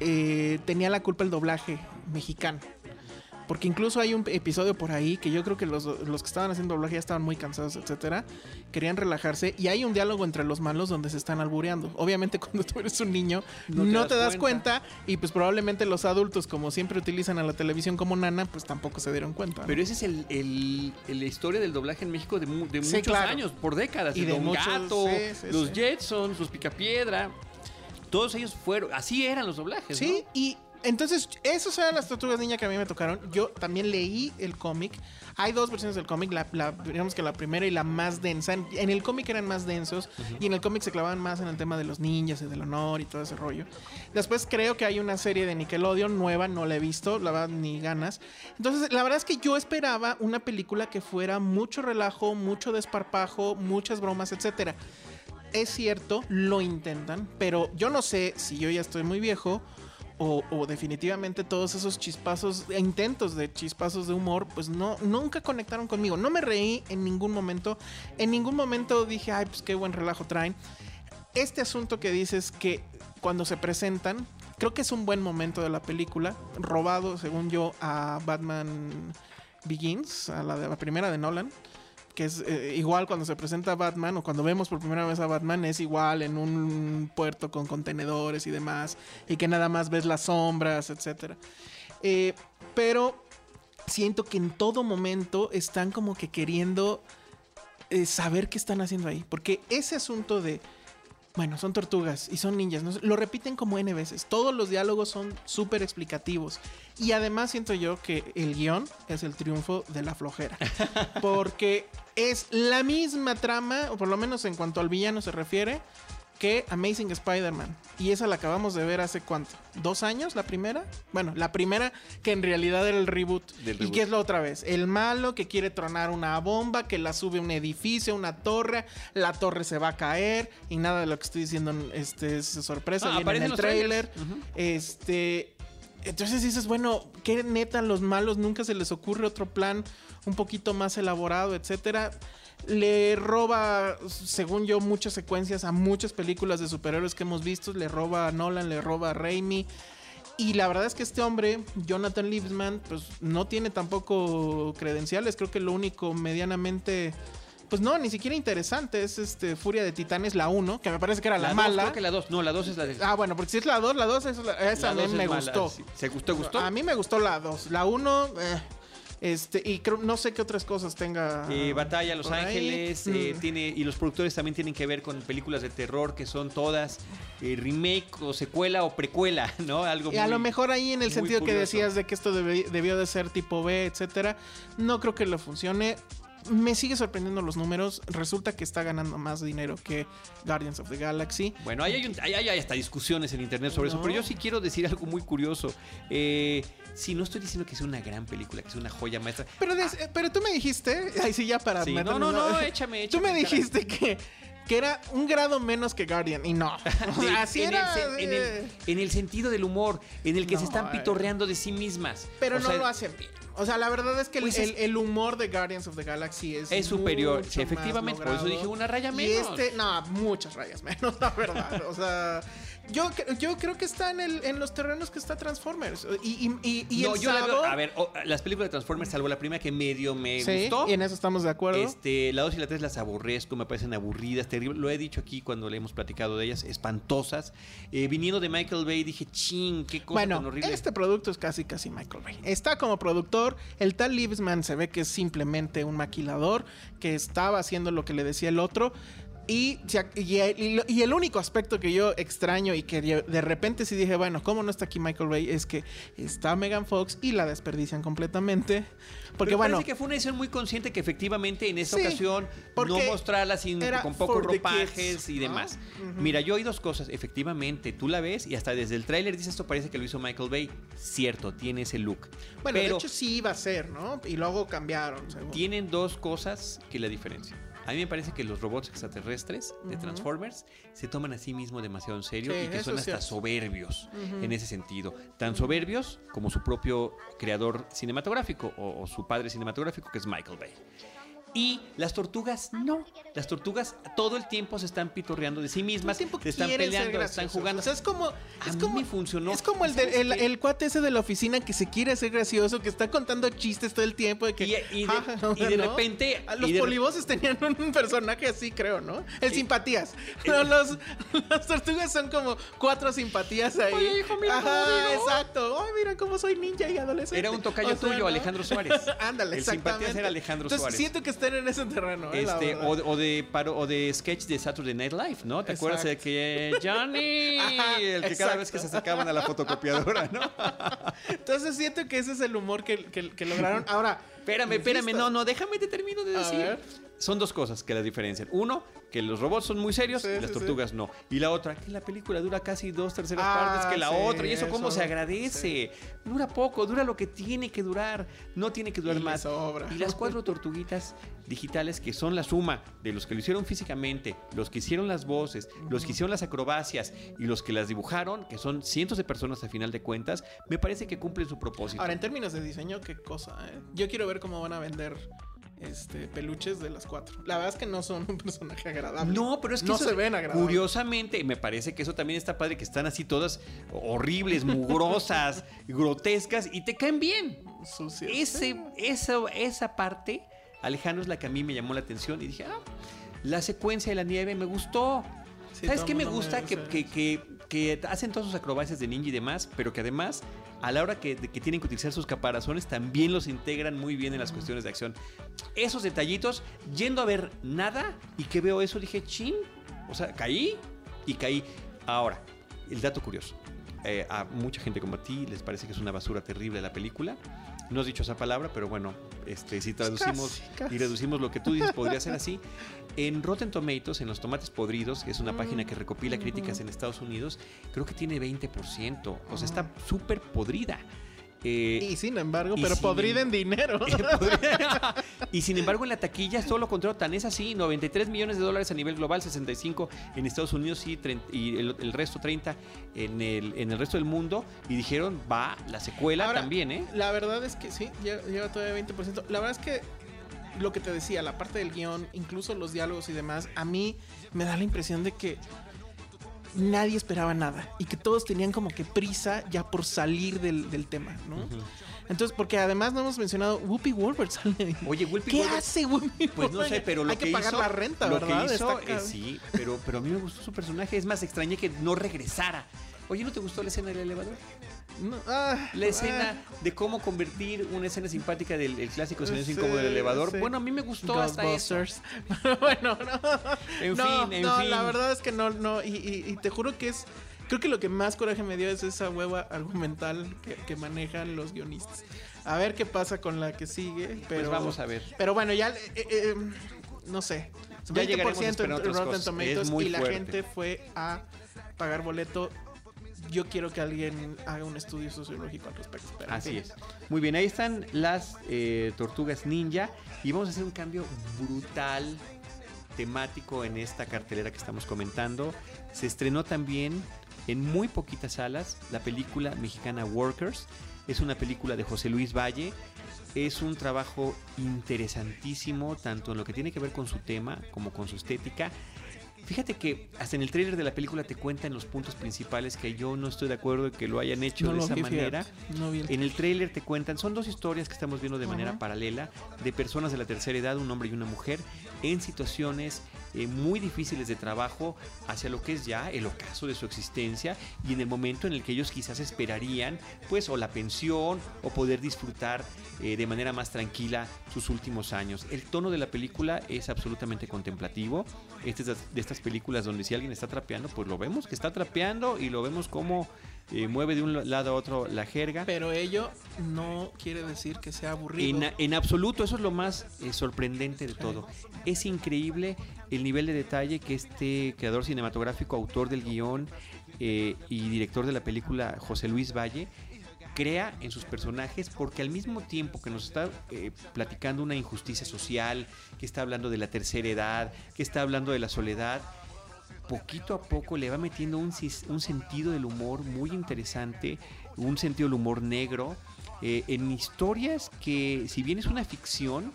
eh, tenía la culpa el doblaje mexicano. Porque incluso hay un episodio por ahí que yo creo que los, los que estaban haciendo doblaje ya estaban muy cansados, etcétera. Querían relajarse. Y hay un diálogo entre los malos donde se están albureando. Obviamente, *laughs* cuando tú eres un niño, no te, das, cuenta. Y pues probablemente los adultos, como siempre utilizan a la televisión como nana, pues tampoco se dieron cuenta. ¿no? Pero ese es el, el- el- la historia del doblaje en México de, mu- de Sí, muchos claro. años, por décadas. Y el de Don muchos- Gato, sí, sí, los. Jetsons, los Picapiedra. Todos ellos fueron, así eran los doblajes. Sí, ¿no? y entonces, esas eran las tortugas niña que a mí me tocaron. Yo también leí el cómic. Hay dos versiones del cómic, la, la- digamos que la primera y la más densa. En, en el cómic eran más densos y en el cómic se clavaban más en el tema de los ninjas y del honor y todo ese rollo. Después creo que hay una serie de Nickelodeon nueva, no la he visto, la verdad ni ganas. Entonces, la verdad es que yo esperaba una película que fuera mucho relajo, mucho desparpajo, muchas bromas, etcétera. Es cierto, lo intentan, pero yo no sé si yo ya estoy muy viejo o, definitivamente todos esos chispazos, e intentos de chispazos de humor, pues no, nunca conectaron conmigo. No me reí en ningún momento. En ningún momento dije, ay, pues qué buen relajo traen. Este asunto que dices que cuando se presentan, creo que es un buen momento de la película, robado, según yo, a Batman Begins, a la, de, la primera de Nolan que es eh, igual cuando se presenta Batman o cuando vemos por primera vez a Batman es igual en un puerto con contenedores y demás y que nada más ves las sombras, etcétera. Eh, pero siento que en todo momento están como que queriendo eh, saber qué están haciendo ahí, porque ese asunto de bueno, son tortugas y son ninjas. ¿no? Lo repiten como N veces. Todos los diálogos son súper explicativos. Y además siento yo que el guion es el triunfo de la flojera. *laughs* Porque es la misma trama, o por lo menos en cuanto al villano se refiere, que Amazing Spider-Man. Y esa la acabamos de ver hace cuánto? ¿Dos años la primera? Bueno, la primera que en realidad era el reboot. Del ¿Y qué es la otra vez? El malo que quiere tronar una bomba, que la sube a un edificio, una torre, la torre se va a caer y nada de lo que estoy diciendo este, es sorpresa, Ah, viene en el trailer. Este, entonces dices, bueno, qué neta los malos nunca se les ocurre otro plan un poquito más elaborado, etcétera. Le roba, según yo, muchas secuencias a muchas películas de superhéroes que hemos visto. Le roba a Nolan, le roba a Raimi. Y la verdad es que este hombre, Jonathan Liebsman, pues no tiene tampoco credenciales. Creo que lo único medianamente. Pues no, ni siquiera interesante. Es este Furia de Titanes, la 1, que me parece que era la, mala. creo que la 2. No, la 2 es la de. Ah, bueno, porque si es la 2, la 2 es la- esa la a mí me mala, gustó. ¿Se gustó, gustó? A mí me gustó la 2. La 1, eh, este, y creo, no sé qué otras cosas tenga. Eh, Batalla Los. Ángeles eh, Mm. tiene y los productores también tienen que ver con películas de terror que son todas eh, remake o secuela o precuela, *laughs* ¿no? Algo Y a muy- lo mejor ahí en el sentido que decías de que esto debió de ser tipo B, etcétera, no creo que lo funcione. Me sigue sorprendiendo los números. Resulta que está ganando más dinero que Guardians of the Galaxy. Bueno, ahí hay, un- ahí hay- hasta discusiones en internet sobre eso, pero yo sí quiero decir algo muy curioso. Eh, sí, no estoy diciendo que sea una gran película, que sea una joya maestra. Pero, des- eh, pero tú me dijiste, ay sí, ya para Sí, no, no, no, échame, *laughs* Tú me échame, caray. dijiste que, que era un grado menos que Guardian, y no. *laughs* O sea, así en, era. el, sen- en, el, eh, en el sentido del humor, en el que se están eh. pitorreando de sí mismas. Pero O no sea, lo hacen bien. O sea, la verdad es que el, Pues es- el- el humor de Guardians of the Galaxy es. Es superior, efectivamente, por eso dije una raya Y menos. este, no, muchas rayas menos, *laughs* la verdad. O sea, yo, yo creo que está en, el, en los terrenos que está Transformers. Y, y, y, y no, el yo la veo. A ver, las películas de Transformers, salvo la primera que medio me Sí, gustó. y en eso estamos de acuerdo. Este, la 2 y la 3 las aborrezco, me parecen aburridas, terribles. Lo he dicho aquí cuando le hemos platicado de ellas, espantosas. Eh, viniendo de Michael Bay, dije, ching, qué cosa tan Bueno, horrible. este producto es casi casi Michael Bay. Está como productor, el tal Liebsman se ve que es simplemente un maquilador que estaba haciendo lo que le decía el otro. Y, el- y el único aspecto que yo extraño y que de repente sí dije, bueno, ¿cómo no está aquí Michael Bay? Es que está Megan Fox y la desperdician completamente. Porque Pero bueno, parece que fue una decisión muy consciente que efectivamente en esta Sí, ocasión no mostrarla sin, con pocos ropajes kids, y ¿no? demás. Mira, yo oí dos cosas. Efectivamente, tú la ves y hasta desde el tráiler dices esto parece que lo hizo Michael Bay. Cierto, tiene ese look. bueno, pero de hecho sí iba a ser, ¿no? Y luego cambiaron. según. tienen dos cosas que la diferencian. A mí me parece que los robots extraterrestres de. Transformers se toman a sí mismos demasiado en serio Sí, y que son hasta soberbios en ese sentido. Tan soberbios como su propio creador cinematográfico o, o su padre cinematográfico que es Michael Bay. Y las tortugas no. Las tortugas todo el tiempo se están pitorreando de sí mismas, tiempo se están peleando, están jugando. O sea, es como. A Es mí como, me funcionó. Es como el, de- ¿Sabes el, el cuate ese de la oficina que se quiere hacer gracioso, que está contando chistes todo el tiempo. De que, Y- y de- Ja, *laughs* ja, y de ¿no? repente- Los polivoces tenían un personaje así, creo, ¿no? El simpatías. *laughs* No, los, las tortugas son como cuatro simpatías ahí. Oye, hijo, mira Ajá, exacto. Ay, mira cómo soy ninja y adolescente. Era un tocayo O sea, tuyo, ¿no? Alejandro Suárez. *laughs* Ándale, El simpatías era Alejandro Entonces, Suárez. siento que están en ese terreno, ¿eh? Este, o, de- o de paro, o de sketch de Saturday Night Live, ¿no? ¿Te acuerdas de que Johnny? *laughs* Ajá, el que cada vez que se acercaban a la fotocopiadora, ¿no? *laughs* Entonces siento que ese es el humor que, que- que lograron. Ahora. Espérame, espérame, no, no, déjame te termino de A decir. Son dos cosas que las diferencian. Uno, que los robots son muy serios Sí, y las sí, tortugas no. Y la otra, que la película dura casi dos terceras Ah, partes que la otra. Y eso, cómo eso, se agradece. Dura poco, dura lo que tiene que durar. No tiene que durar Y más. Y las cuatro tortuguitas digitales que son la suma de los que lo hicieron físicamente, los que hicieron las voces, los que hicieron las acrobacias y los que las dibujaron, que son cientos de personas a final de cuentas, me parece que cumplen su propósito. Ahora, en términos de diseño, qué cosa, ¿eh? Yo quiero ver cómo van a vender este peluches de las cuatro. La verdad es que no son un personaje agradable. No, pero es que no eso- se ven agradables. Curiosamente, me parece que eso también está padre, que están así todas horribles, mugrosas, *laughs* grotescas y te caen bien. Sucios. Ese, esa, esa parte, Alejandro, es la que a mí me llamó la atención y dije, ah, la secuencia de la nieve me gustó. Sí, ¿Sabes qué me gusta? que, que, que- que hacen todas sus acrobacias de ninja y demás, pero que además, a la hora que, de que tienen que utilizar sus caparazones, también los integran muy bien en las cuestiones de acción. Esos detallitos, yendo a ver nada y que veo eso, dije, chin. O sea, caí y caí. Ahora, el dato curioso. Eh, a mucha gente como a ti les parece que es una basura terrible la película. No has dicho esa palabra, pero bueno, este, si traducimos casi, casi. y reducimos lo que tú dices, podría ser así. *laughs* En Rotten Tomatoes, en los tomates podridos, que es una página que recopila críticas en Estados Unidos, creo que tiene 20%. O sea, está súper podrida. Eh, Y sin embargo, y pero sin podrida em- en dinero. *laughs* *laughs* y sin embargo, en la taquilla solo contrario, tan es así: 93 millones de dólares a nivel global, 65 en Estados Unidos y, 30 y el, el resto 30 en el, en el resto del mundo. Y dijeron, va, la secuela Ahora, también, ¿eh? La verdad es que sí, lleva, lleva todavía 20%. La verdad es que lo que te decía, la parte del guion, incluso los diálogos y demás, a mí me da la impresión de que nadie esperaba nada y que todos tenían como que prisa ya por salir del, del tema, ¿no? Entonces, porque además no hemos mencionado, Whoopi Goldberg sale ahí. Oye, Whoopi ¿Qué hace Whoopi Pues no sé, pero lo Hay que, que pagar hizo- la renta, lo ¿verdad? que hizo, eh, sí, pero, pero a mí me gustó su personaje. Es más, extrañé que no regresara. Oye, ¿no te gustó la escena del elevador? No, ah, La escena ah. de cómo convertir una escena simpática del el clásico silencio Sí, incómodo del elevador. sí. Bueno, a mí me gustó hasta eso. Ghostbusters. *laughs* bueno, no. En no, fin, en no, fin. la verdad es que no, no. Y, y- y te juro que es. Creo que lo que más coraje me dio es esa hueva argumental que, que manejan los guionistas. A ver qué pasa con la que sigue. Pero, Pues vamos a ver. Pero bueno, ya. eh, eh, no sé. Ya llegaremos a 20% esperar en Rotten. Tomatoes y la fuerte. gente fue a pagar boleto. Yo quiero que alguien haga un estudio sociológico al respecto. pero Así es. Muy bien, ahí están las eh, tortugas ninja. Y vamos a hacer un cambio brutal temático en esta cartelera que estamos comentando. Se estrenó también en muy poquitas salas la película mexicana Workers. Es una película de José Luis Valle. Es un trabajo interesantísimo, tanto en lo que tiene que ver con su tema como con su estética. Fíjate que hasta en el tráiler de la película te cuentan los puntos principales que yo no estoy de acuerdo de que lo hayan hecho No de esa vi, manera. no vi el- En el tráiler te cuentan, son dos historias que estamos viendo de manera paralela, de personas de la tercera edad, un hombre y una mujer, en situaciones eh, muy difíciles de trabajo hacia lo que es ya el ocaso de su existencia y en el momento en el que ellos quizás esperarían, pues, o la pensión o poder disfrutar eh, de manera más tranquila sus últimos años. El tono de la película es absolutamente contemplativo. Esta es de- de estas películas donde si alguien está trapeando, pues lo vemos que está trapeando y lo vemos como eh, mueve de un lado a otro la jerga. Pero ello no quiere decir que sea aburrido. En, en absoluto, eso es lo más eh, sorprendente de todo. Es increíble el nivel de detalle que este creador cinematográfico, autor del guion eh, y director de la película, José Luis Valle, crea en sus personajes porque al mismo tiempo que nos está eh, platicando una injusticia social, que está hablando de la tercera edad, que está hablando de la soledad, poquito a poco le va metiendo un, un sentido del humor muy interesante, un sentido del humor negro, eh, en historias que, si bien es una ficción,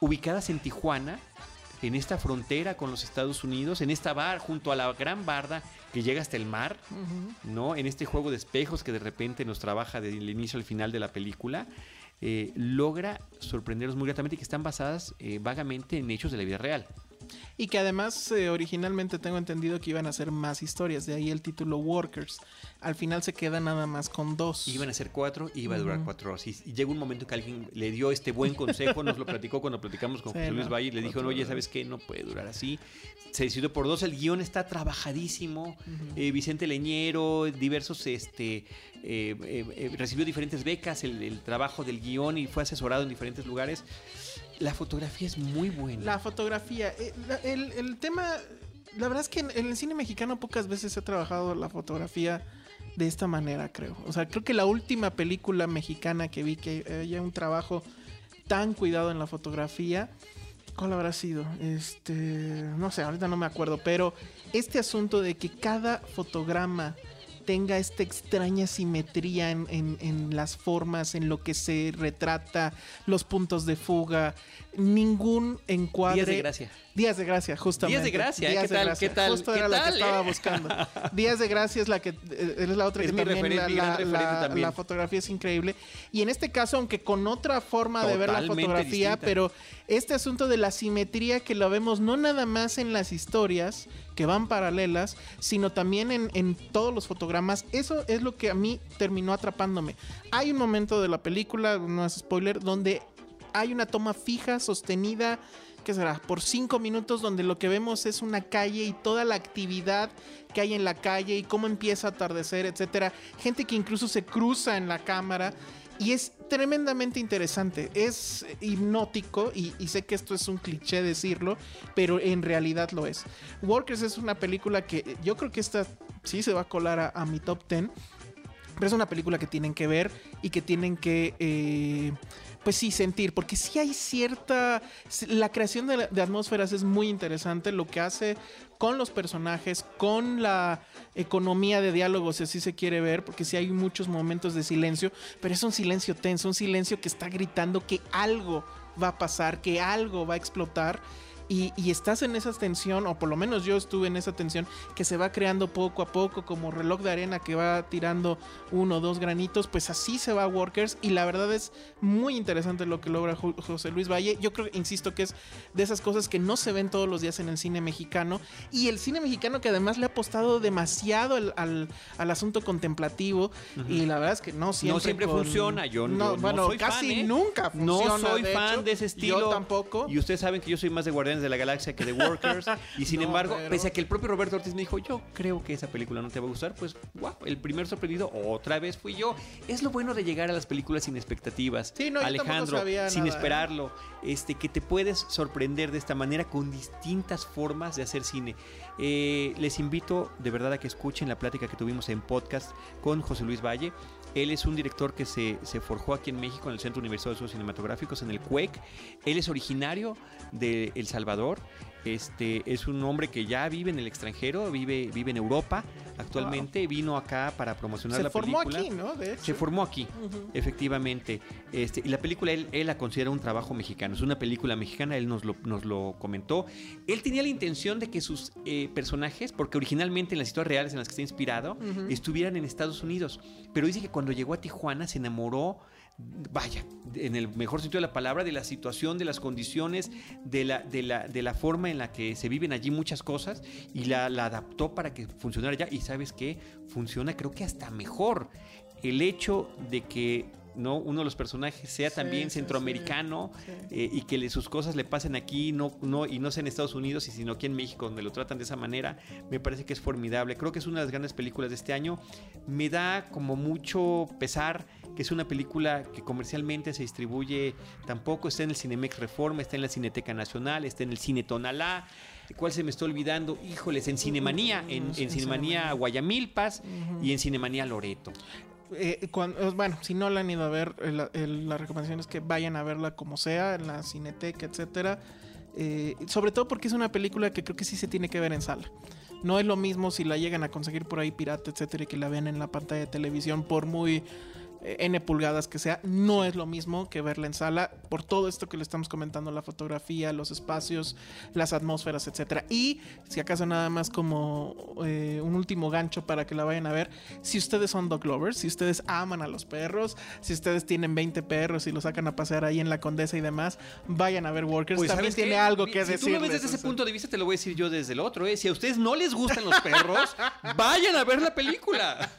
ubicadas en Tijuana, en esta frontera con los Estados Unidos, en esta bar, junto a la gran barda que llega hasta el mar. ¿no? En este juego de espejos que de repente nos trabaja desde el inicio al final de la película, eh, logra sorprendernos muy gratamente que están basadas eh, vagamente en hechos de la vida real. Y que además eh, originalmente tengo entendido que iban a ser más historias, de ahí el título Workers. Al final se queda nada más con dos. Iban a ser cuatro y iba a durar cuatro horas. Y, y llega un momento que alguien le dio este buen consejo, nos lo platicó cuando platicamos con Sí, José Luis no, Valle y le dijo, oye. ¿sabes qué? No puede durar así. Se decidió por dos, el guion está trabajadísimo. Eh, Vicente Leñero, diversos, este, eh, eh, eh, recibió diferentes becas, el, el trabajo del guion y fue asesorado en diferentes lugares. La fotografía es muy buena. La fotografía. eh, el, tema. La verdad es que en, el cine mexicano pocas veces he trabajado la fotografía de esta manera, creo. O sea, creo que la última película mexicana que vi que haya un trabajo tan cuidado en la fotografía. ¿Cuál habrá sido? Este. No sé, ahorita no me acuerdo. Pero este asunto de que cada fotograma tenga esta extraña simetría en, en- en las formas, en lo que se retrata, los puntos de fuga, ningún encuadre. Días de gracia. Días de gracia, justamente. Días de gracia, ¿eh? Días ¿Qué de tal? gracia. ¿Qué tal? Justo ¿Qué era la tal, que estaba eh? buscando. *laughs* Días de gracia es la que eh, es la otra Es que mi también la, mi la- la- también. la fotografía es increíble. Y en este caso, aunque con otra forma de ver la fotografía, distinta. pero este asunto de la simetría que lo vemos no nada más en las historias que van paralelas, sino también en, todos los fotogramas. Eso es lo que a mí terminó atrapándome. Hay un momento de la película, no es spoiler, donde hay una toma fija, sostenida, ¿qué será? Por cinco minutos donde lo que vemos es una calle y toda la actividad que hay en la calle y cómo empieza a atardecer, etcétera. Gente que incluso se cruza en la cámara y es tremendamente interesante. Es hipnótico y, sé que esto es un cliché decirlo, pero en realidad lo es. Workers es una película que yo creo que esta sí se va a colar a, a mi top 10. Pero es una película que tienen que ver y que tienen que, eh, pues sí, sentir. Porque sí hay cierta... La creación de, atmósferas es muy interesante. Lo que hace con los personajes, con la economía de diálogos, si así se quiere ver. Porque sí hay muchos momentos de silencio. Pero es un silencio tenso, un silencio que está gritando que algo va a pasar, que algo va a explotar. Y, y estás en esa tensión, o por lo menos yo estuve en esa tensión, que se va creando poco a poco, como reloj de arena que va tirando uno o dos granitos, pues así se va a Workers. Y la verdad es muy interesante lo que logra José Luis Valle. Yo creo, insisto, que es de esas cosas que no se ven todos los días en el cine mexicano. Y el cine mexicano que además le ha apostado demasiado al, al- al asunto contemplativo. Y la verdad es que no siempre. no siempre con- funciona. Yo no, no bueno, soy casi fan, ¿eh? nunca No funciona. soy de fan hecho. de ese estilo. Yo tampoco. Y ustedes saben que yo soy más de Guardianes de la Galaxia que de Workers. y sin *laughs* No, embargo, pero- pese a que el propio Roberto Ortiz me dijo, yo creo que esa película no te va a gustar, pues guau, el primer sorprendido otra vez fui yo. Es lo bueno de llegar a las películas sin expectativas. Sí, no, Alejandro, sabía sin nada, ¿eh? esperarlo. Este, que te puedes sorprender de esta manera con distintas formas de hacer cine. Eh, les invito de verdad a que escuchen la plática que tuvimos en podcast con José Luis Valle. Él es un director que se, forjó aquí en México, en el Centro Universitario de Estudios Cinematográficos, en el CUEC. Él es originario de El Salvador. Este es un hombre que ya vive en el extranjero, vive, vive en Europa actualmente. Vino acá para promocionar Se la formó película. aquí, ¿no? De hecho. Se formó aquí, efectivamente. Este, y la película él, él la considera un trabajo mexicano. Es una película mexicana, él nos lo, nos lo comentó. Él tenía la intención de que sus eh, personajes, porque originalmente en las historias reales en las que está inspirado, estuvieran en Estados Unidos. Pero dice que cuando llegó a Tijuana se enamoró vaya, en el mejor sentido de la palabra, de la situación, de las condiciones, de la, de la, de la forma en la que se viven allí muchas cosas y la, la adaptó para que funcionara allá. Y sabes qué, funciona creo que hasta mejor. El hecho de que ¿no? uno de los personajes sea Sí, también sí, centroamericano sí. eh, y que le- sus cosas le pasen aquí no, no, y no sea en Estados Unidos, y sino aquí en México, donde lo tratan de esa manera, me parece que es formidable. Creo que es una de las grandes películas de este año. Me da como mucho pesar que es una película que comercialmente se distribuye tampoco, está en el Cinemex Reforma, está en la Cineteca Nacional, está en el Cine Tonalá. ¿Cuál se me está olvidando? Híjoles, en Cinemanía, en, en Cinemanía. Guayamilpas y en Cinemanía Loreto. Eh, eh, bueno, si no la han ido a ver, eh, la, el- la recomendación es que vayan a verla como sea, en la cineteca, etcétera. Eh, sobre todo porque es una película que creo que sí se tiene que ver en sala. No es lo mismo si la llegan a conseguir por ahí pirata, etcétera, y que la ven en la pantalla de televisión por muy N pulgadas que sea, no es lo mismo que verla en sala por todo esto que le estamos comentando, la fotografía, los espacios, las atmósferas, etcétera. Y si acaso nada más como eh, un último gancho para que la vayan a ver, si ustedes son dog lovers, si ustedes aman a los perros, si ustedes tienen 20 perros y los sacan a pasear ahí en la Condesa y demás, vayan a ver Workers. Pues, También ¿sabes tiene qué? algo que si decir. tú lo ves desde ese punto de vista, te lo voy a decir yo desde el otro. ¿eh? Si a ustedes no les gustan los perros, *laughs* vayan a ver la película.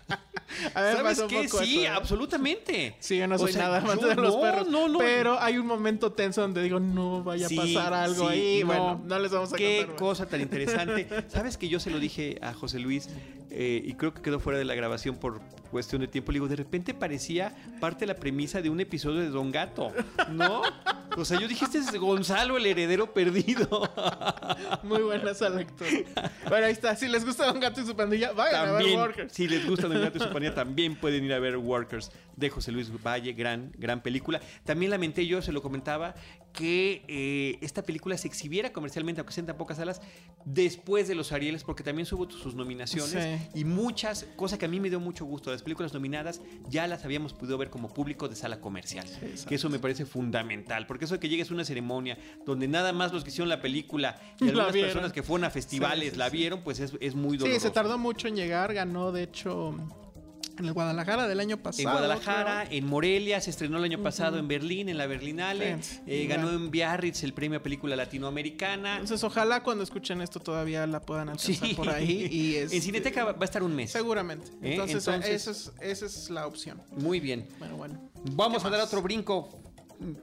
A ver, ¿Sabes qué? Sí, eso, ¿eh? Absolutamente. Sí, yo no O soy sea, nada de los no, perros. No, no. Pero hay un momento tenso donde digo, no vaya a Sí, pasar algo sí, ahí. no. Bueno, no les vamos a Qué contar. cosa tan *laughs* interesante. Sabes que yo se lo dije a José Luis eh, y creo que quedó fuera de la grabación por cuestión de tiempo. Le digo, de repente parecía parte de la premisa de un episodio de Don Gato, ¿no? O sea, yo dije, este es Gonzalo, el heredero perdido. *laughs* Muy buena esa lectura. Bueno, ahí está. Si les gusta Don Gato y su pandilla, vayan a ver También, Workers. si les gusta Don Gato y su compañía, también pueden ir a ver Workers de José Luis Valle, gran, gran película. También lamenté yo, se lo comentaba, que eh, esta película se exhibiera comercialmente, aunque sea en tan pocas salas, después de los Arieles, porque también hubo sus nominaciones Sí. y muchas, cosas que a mí me dio mucho gusto, las películas nominadas ya las habíamos podido ver como público de sala comercial, que eso me parece fundamental, porque eso de que llegues a una ceremonia donde nada más los que hicieron la película y *laughs* algunas personas que fueron a festivales Sí, la vieron, pues es, es muy doloroso. Sí, se tardó mucho en llegar. Ganó, de hecho, en el Guadalajara del año pasado. En Guadalajara, creo. en Morelia, se estrenó el año pasado en Berlín, en la Berlinale. Sí, eh, ganó en Biarritz el premio a película latinoamericana. Entonces, ojalá cuando escuchen esto todavía la puedan alcanzar Sí. por ahí. Y es, *laughs* en Cineteca va a estar un mes. Seguramente. ¿Eh? Entonces, Entonces- esa, es, esa es la opción. Muy bien. Bueno, bueno. Vamos ¿Qué a dar otro brinco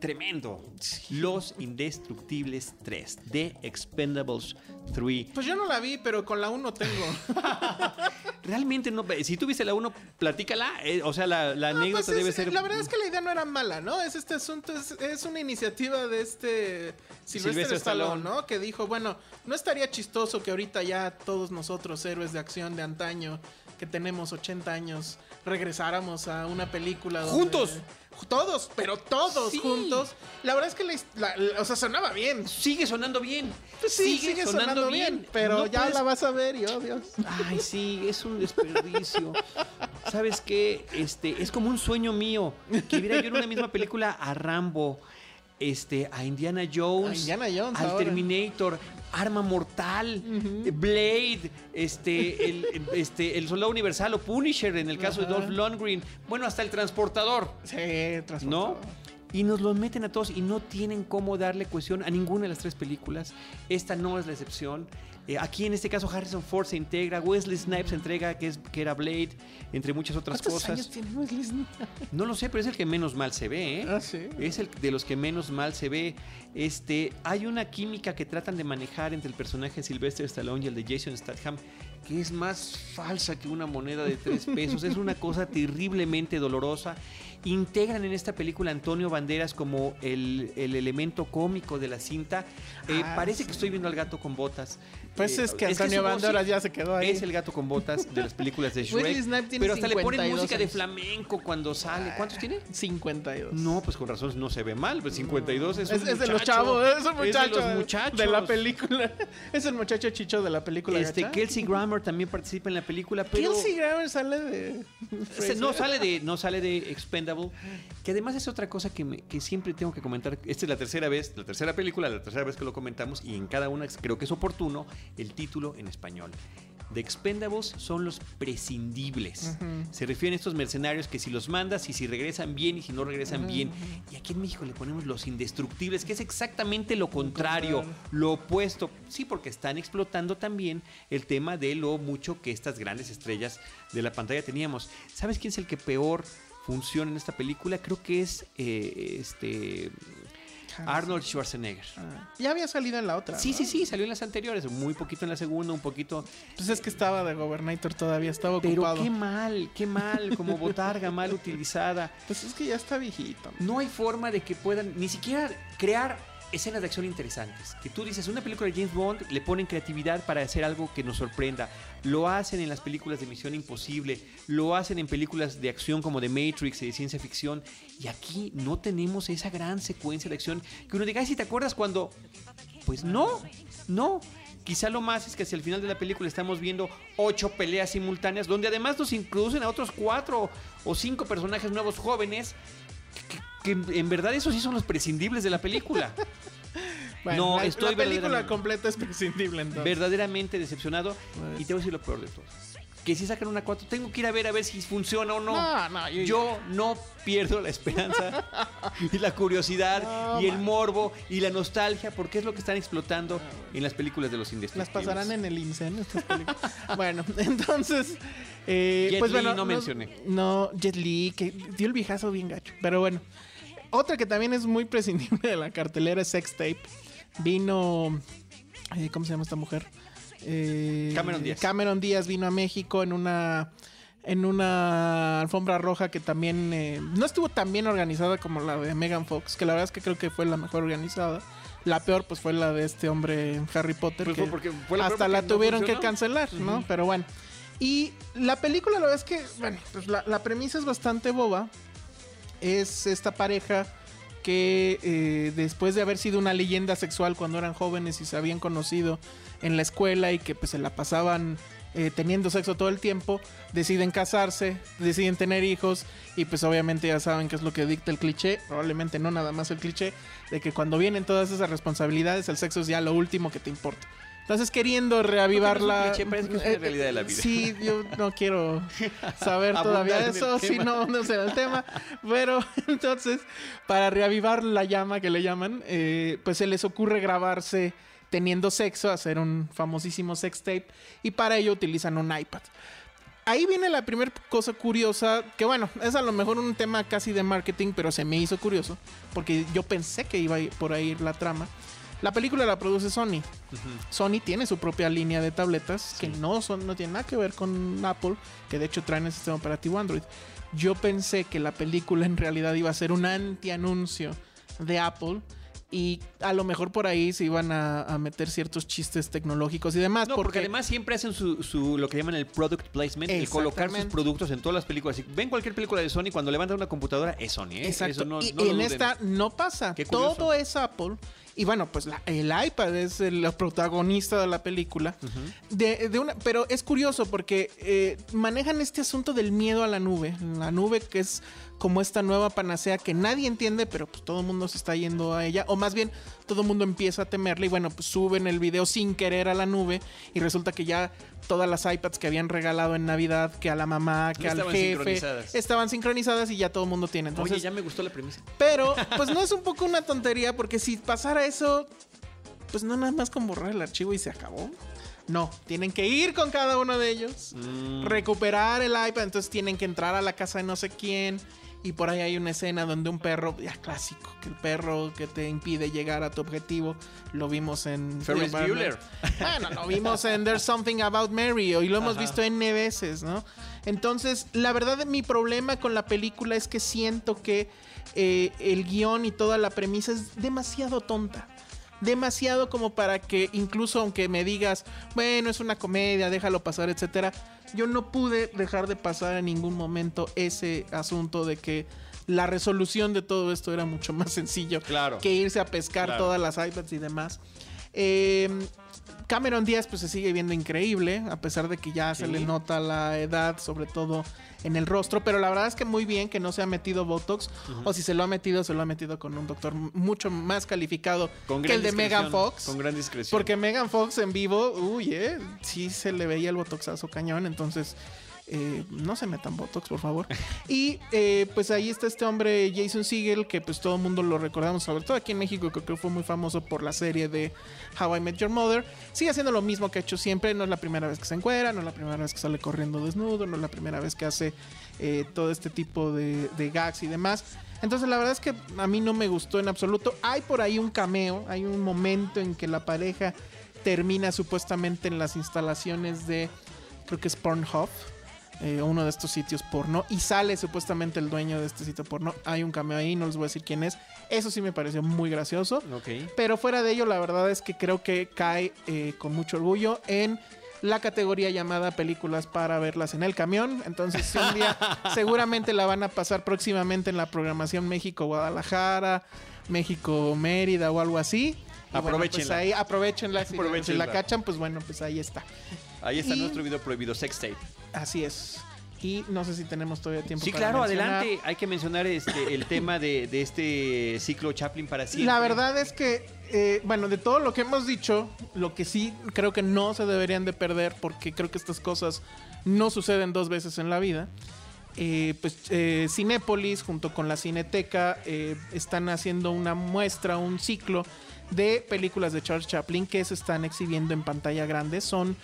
tremendo. Los Indestructibles 3. The Expendables 3. Pues yo no la vi, pero con la 1 tengo. *laughs* Realmente no. Si tuviste la 1, platícala. eh, o sea, la, la No, anécdota pues debe es- ser. La verdad es que la idea no era mala, ¿no? Es este asunto, es, es una iniciativa de este Stallone, Stallone. ¿no? Que dijo, bueno, no estaría chistoso que ahorita ya todos nosotros, héroes de acción de antaño, que tenemos 80 años, regresáramos a una película donde- ¡Juntos! Todos, pero todos Sí. juntos. La verdad es que la, o sea, sonaba bien. Sigue sonando bien. Pues sí, sigue, sonando, bien, pero No ya puedes la vas a ver y oh Dios. Ay, sí, es un desperdicio. ¿Sabes qué? Este, es como un sueño mío que viera yo en una misma película a Rambo, este, a Indiana Jones, A Indiana Jones al ahora. Terminator, Arma Mortal, Blade, este, *laughs* el, este, el Soldado Universal o Punisher en el caso de. Dolph Lundgren, bueno, hasta el Transportador. Sí, ¿no? transportador. Y nos los meten a todos y no tienen cómo darle cohesión a ninguna de las tres películas. Esta no es la excepción. Eh, aquí en este caso Harrison Ford se integra, Wesley Snipes se entrega, que, es, que era Blade, entre muchas otras ¿Cuántos cosas. años tiene Wesley Snipes? No lo sé, pero es el que menos mal se ve, ¿eh? Ah, sí. Es el de los que menos mal se ve. Este, hay una química que tratan de manejar entre el personaje de Sylvester Stallone y el de Jason Statham que es más falsa que una moneda de tres pesos. es una cosa terriblemente dolorosa. Integran en esta película a Antonio Banderas como el, el elemento cómico de la cinta. Eh, Ah, parece sí. que estoy viendo al gato con botas. Pues Eh, es que Antonio Banderas ya se quedó ahí. Es el gato con botas de las películas de *laughs* Shrek. Pero hasta le ponen 52 música de flamenco cuando sale. ¿Cuántos tiene? 52. No, pues con razón no se ve mal. Pues 52 es, Es, un es de los chavos, es un muchacho. Es de los muchachos. de la película. *laughs* Es el muchacho chicho de la película. Este, ¿gacha? Kelsey Grammer también participa en la película, pero Kelsey Grammer sale de. *laughs* no sale de no sale de Expendable, que además es otra cosa que, me- que siempre tengo que comentar. Esta es la tercera vez, la tercera película, la tercera vez que lo comentamos y en cada una creo que es oportuno el título en español. The Expendables son los prescindibles. Se refieren a estos mercenarios que si los mandas y si regresan bien y si no regresan bien. Y aquí en México le ponemos los indestructibles, que es exactamente lo contrario, lo opuesto. Sí, porque están explotando también el tema de lo mucho que estas grandes estrellas de la pantalla teníamos. ¿Sabes quién es el que peor funciona en esta película? Creo que es eh, este Arnold Schwarzenegger. Ah, ya había salido en la otra. Sí, ¿no? sí, sí, salió en las anteriores, muy poquito en la segunda, un poquito. Pues es que estaba de Gobernator todavía, estaba Pero ocupado. qué mal, qué mal, como botarga mal utilizada. *laughs* Pues es que ya está viejito. No hay forma de que puedan ni siquiera crear escenas de acción interesantes. Que tú dices, una película de James Bond le ponen creatividad para hacer algo que nos sorprenda. Lo hacen en las películas de Misión Imposible, lo hacen en películas de acción como de Matrix y de ciencia ficción. Y aquí no tenemos esa gran secuencia de acción que uno diga, "Ay, si te acuerdas cuando... Pues no, no. Quizá lo más es que hacia el final de la película estamos viendo ocho peleas simultáneas, donde además nos introducen a otros cuatro o cinco personajes nuevos jóvenes, que, que en verdad esos sí son los prescindibles de la película. *laughs* Bueno, No, la, estoy la película completa es prescindible entonces. verdaderamente decepcionado. Pues- Y te voy a decir lo peor de todo. Que si sacan una 4, tengo que ir a ver a ver si funciona o no. No, no, yo- yo no pierdo la esperanza *laughs* y la curiosidad No, y el morbo y la nostalgia porque es lo que están explotando en las películas de los Las indestructibles. pasarán en el INSEN estas películas. *laughs* bueno, entonces. eh, Jet pues bueno, no mencioné. No, Jet Li, que dio el viejazo bien gacho. Pero bueno. Otra que también es muy prescindible de la cartelera es Sex Tape. Vino. eh, ¿Cómo se llama esta mujer? Eh, Cameron Díaz. Cameron Díaz vino a México en una. En una alfombra roja que también eh, no estuvo tan bien organizada como la de Megan Fox, que la verdad es que creo que fue la mejor organizada. La peor, pues fue la de este hombre Harry Potter. Pues que fue porque fue la peor hasta la no tuvieron que cancelar, ¿no? Pero bueno. Y la película, la verdad es que, bueno, pues la, la premisa es bastante boba. Es esta pareja que eh, después de haber sido una leyenda sexual cuando eran jóvenes y se habían conocido en la escuela y que pues se la pasaban eh, teniendo sexo todo el tiempo, deciden casarse, deciden tener hijos y pues obviamente ya saben qué es lo que dicta el cliché, probablemente no nada más el cliché, de que cuando vienen todas esas responsabilidades el sexo es ya lo último que te importa. Entonces queriendo reavivar No, la... cliché, parece que es una eh, realidad de la vida. Sí, yo no quiero saber *laughs* todavía eso, si no, no será el tema. Pero *laughs* entonces, para reavivar la llama que le llaman, eh, pues se les ocurre grabarse teniendo sexo, hacer un famosísimo sex tape, y para ello utilizan un iPad. Ahí viene la primera cosa curiosa, que bueno, es a lo mejor un tema casi de marketing, pero se me hizo curioso, porque yo pensé que iba por ahí la trama. La película la produce Sony. Sony tiene su propia línea de tabletas que no son no tienen nada que ver con Apple, que de hecho traen el sistema operativo Android. Yo pensé que la película en realidad iba a ser un anti-anuncio de Apple y a lo mejor por ahí se iban a, a meter ciertos chistes tecnológicos y demás. No, porque, además siempre hacen su, su- lo que llaman el product placement, el colocar sus productos en todas las películas. Si ven cualquier película de Sony, cuando levantan una computadora, es Sony, ¿eh? Exacto. Eso no- y no lo en esta no pasa. Todo es Apple. Y bueno, pues la- el iPad es el protagonista de la película. de, de una, pero es curioso porque eh, manejan este asunto del miedo a la nube. La nube que es como esta nueva panacea que nadie entiende, pero pues todo el mundo se está yendo a ella. O más bien, todo el mundo empieza a temerla y bueno, pues suben el video sin querer a la nube y resulta que ya todas las iPads que habían regalado en Navidad, que a la mamá, que No al estaban jefe, sincronizadas. estaban sincronizadas y ya todo el mundo tiene. Entonces, Oye, ya me gustó la premisa. pero, pues no *laughs* es un poco una tontería, porque si pasara eso, pues no nada más con borrar el archivo y se acabó. No, tienen que ir con cada uno de ellos, Mm. recuperar el iPad, entonces tienen que entrar a la casa de no sé quién. Y por ahí hay una escena donde un perro, ya clásico, que el perro que te impide llegar a tu objetivo, lo vimos en Ferris. Bueller. *laughs* Bueno, lo vimos en There's Something About Mary y lo hemos Ajá. visto N veces, ¿no? Entonces, la verdad, mi problema con la película es que siento que eh, el guion y toda la premisa es demasiado tonta. Demasiado como para que incluso aunque me digas, bueno, es una comedia, déjalo pasar, etcétera, yo no pude dejar de pasar en ningún momento ese asunto de que la resolución de todo esto era mucho *laughs* más sencillo Claro. que irse a pescar Claro. todas las iPads y demás. Eh, Cameron Díaz pues se sigue viendo increíble, a pesar de que ya se le nota la edad, sobre todo en el rostro, pero la verdad es que muy bien que no se ha metido Botox, o si se lo ha metido, se lo ha metido con un doctor mucho más calificado Con que el de Megan Fox. Con gran discreción. Porque Megan Fox en vivo, uy, eh, sí se le veía el botoxazo cañón, entonces eh, no se metan botox, por favor. Y eh, pues ahí está este hombre Jason Segel, que pues todo el mundo lo recordamos, sobre todo aquí en México, creo que fue muy famoso por la serie de How I Met Your Mother. Sigue haciendo lo mismo que ha hecho siempre, no es la primera vez que se encuera, no es la primera vez que sale corriendo desnudo, no es la primera vez que hace eh, todo este tipo de, de gags y demás. Entonces la verdad es que a mí no me gustó en absoluto. Hay por ahí un cameo, hay un momento en que la pareja termina supuestamente en las instalaciones de, creo que es Pornhub, eh, uno de estos sitios porno, y sale supuestamente el dueño de este sitio porno. Hay un cameo ahí, no les voy a decir quién es. Eso sí me pareció muy gracioso. Pero fuera de ello, la verdad es que creo que cae eh, con mucho orgullo en la categoría llamada películas para verlas en el camión. Entonces, si un día *laughs* seguramente la van a pasar próximamente en la programación México-Guadalajara, México-Mérida o algo así. Bueno, pues Aprovechenla. ahí aprovechenla. Si, si Aprovechenla. la cachan, pues bueno, pues ahí está. Ahí está Y- nuestro video prohibido, sex tape. Así es. Y no sé si tenemos todavía tiempo. Sí, para claro, mencionar. adelante. Hay que mencionar este, el tema de, de este ciclo Chaplin para siempre. La verdad es que, eh, bueno, de todo lo que hemos dicho, lo que sí creo que no se deberían de perder, porque creo que estas cosas no suceden dos veces en la vida. eh, pues eh, Cinépolis junto con la Cineteca eh, están haciendo una muestra, un ciclo de películas de Charles Chaplin que se están exhibiendo en pantalla grande. Son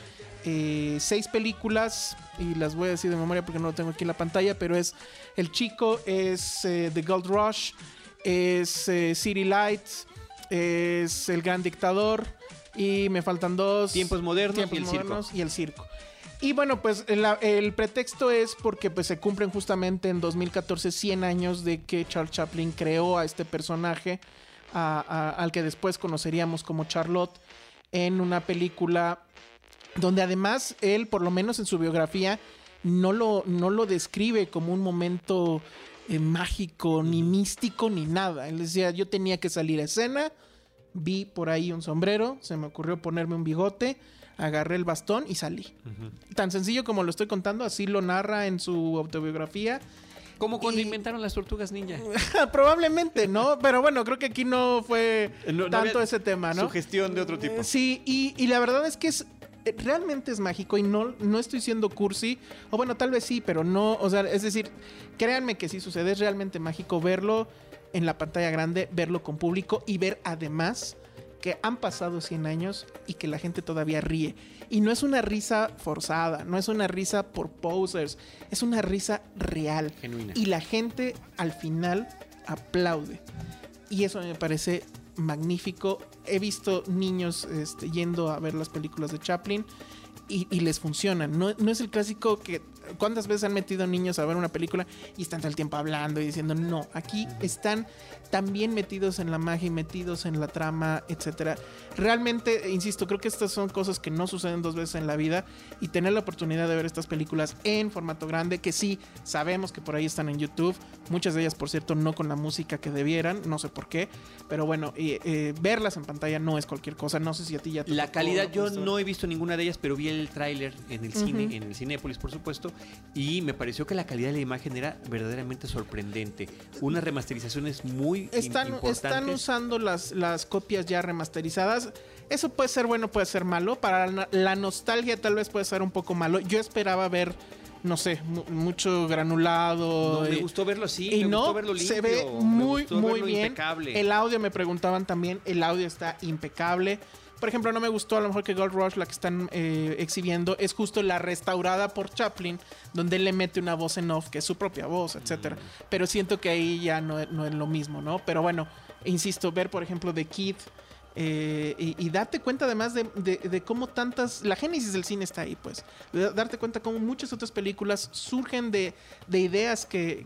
eh, seis películas y las voy a decir de memoria porque no lo tengo aquí en la pantalla, pero es El Chico, es eh, The Gold Rush, es eh, City Lights, es El Gran Dictador y me faltan dos. Tiempos modernos Tiempos y el circo. y el circo. Y bueno, pues la- el pretexto es porque pues, se cumplen justamente en 2014 100 años de que Charles Chaplin creó a este personaje, a- a- al que después conoceríamos como Charlotte, en una película donde además él, por lo menos en su biografía, no lo, no lo describe como un momento eh, mágico, ni místico, ni nada. Él decía, yo tenía que salir a escena, vi por ahí un sombrero, se me ocurrió ponerme un bigote, agarré el bastón y salí. Tan sencillo como lo estoy contando, así lo narra en su autobiografía. Como cuando Y- inventaron las tortugas ninja. *laughs* Probablemente, ¿no? Pero bueno, creo que aquí no fue No- no tanto ese tema, ¿no? Sugestión de otro tipo. Sí, y, y la verdad es que es realmente es mágico y no, no estoy siendo cursi. O bueno, tal vez sí, pero no. O sea, es decir, créanme que sí sucede. Es realmente mágico verlo en la pantalla grande, verlo con público y ver además que han pasado 100 años y que la gente todavía ríe. Y no es una risa forzada, no es una risa por posers, es una risa real. Genuina. Y la gente al final aplaude. Y eso me parece magnífico. He visto niños este, yendo a ver las películas de Chaplin y, les funcionan. No, no es el clásico que... ¿Cuántas veces han metido niños a ver una película y están todo el tiempo hablando y diciendo no? Aquí están también metidos en la magia y metidos en la trama, etcétera. Realmente, insisto, creo que estas son cosas que no suceden dos veces en la vida y tener la oportunidad de ver estas películas en formato grande, que sí, sabemos que por ahí están en YouTube, muchas de ellas, por cierto, no con la música que debieran, no sé por qué, pero bueno, eh, eh, verlas en pantalla no es cualquier cosa, no sé si a ti ya te La calidad, yo no he visto ninguna de ellas, pero vi el tráiler en el cine, Ujú. en el Cinépolis, por supuesto, y me pareció que la calidad de la imagen era verdaderamente sorprendente. Unas remasterizaciones muy Están, importantes. están usando las, las copias ya remasterizadas. Eso puede ser bueno, puede ser malo. Para la, nostalgia tal vez puede ser un poco malo. Yo esperaba ver, no sé, mu- mucho granulado. No, me eh, gustó verlo así, y me no, gustó verlo limpio, se ve muy, muy bien. impecable. El audio me preguntaban también, el audio está impecable. Por ejemplo, no me gustó a lo mejor que Gold Rush, la que están eh, exhibiendo, es justo la restaurada por Chaplin, donde él le mete una voz en off, que es su propia voz, etcétera. Pero siento que ahí ya no, no es lo mismo, ¿no? Pero bueno, insisto, ver por ejemplo The Kid eh, y, darte cuenta además de, cómo tantas, la génesis del cine está ahí, pues. darte cuenta cómo muchas otras películas surgen de, ideas que,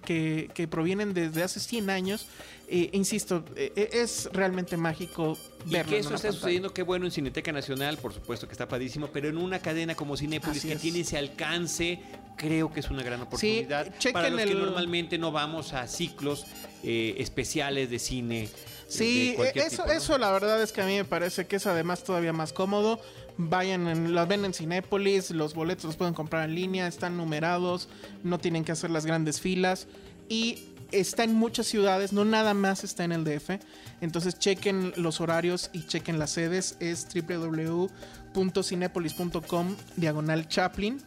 que, provienen desde hace 100 años. Eh, insisto, eh, es realmente mágico verlo. Y que eso está sucediendo, qué bueno en Cineteca Nacional, por supuesto que está padrísimo, pero en una cadena como Cinepolis que tiene ese alcance, creo que es una gran oportunidad para los que normalmente no vamos a ciclos especiales de cine Sí, e, eso, eso la verdad es que a mí me parece que es además todavía más cómodo. Vayan, en, las ven en Cinépolis, los boletos los pueden comprar en línea, están numerados, no tienen que hacer las grandes filas y está en muchas ciudades, no nada más está en el DF. Entonces chequen los horarios y chequen las sedes. Es www.cinepolis.com diagonal Chaplin.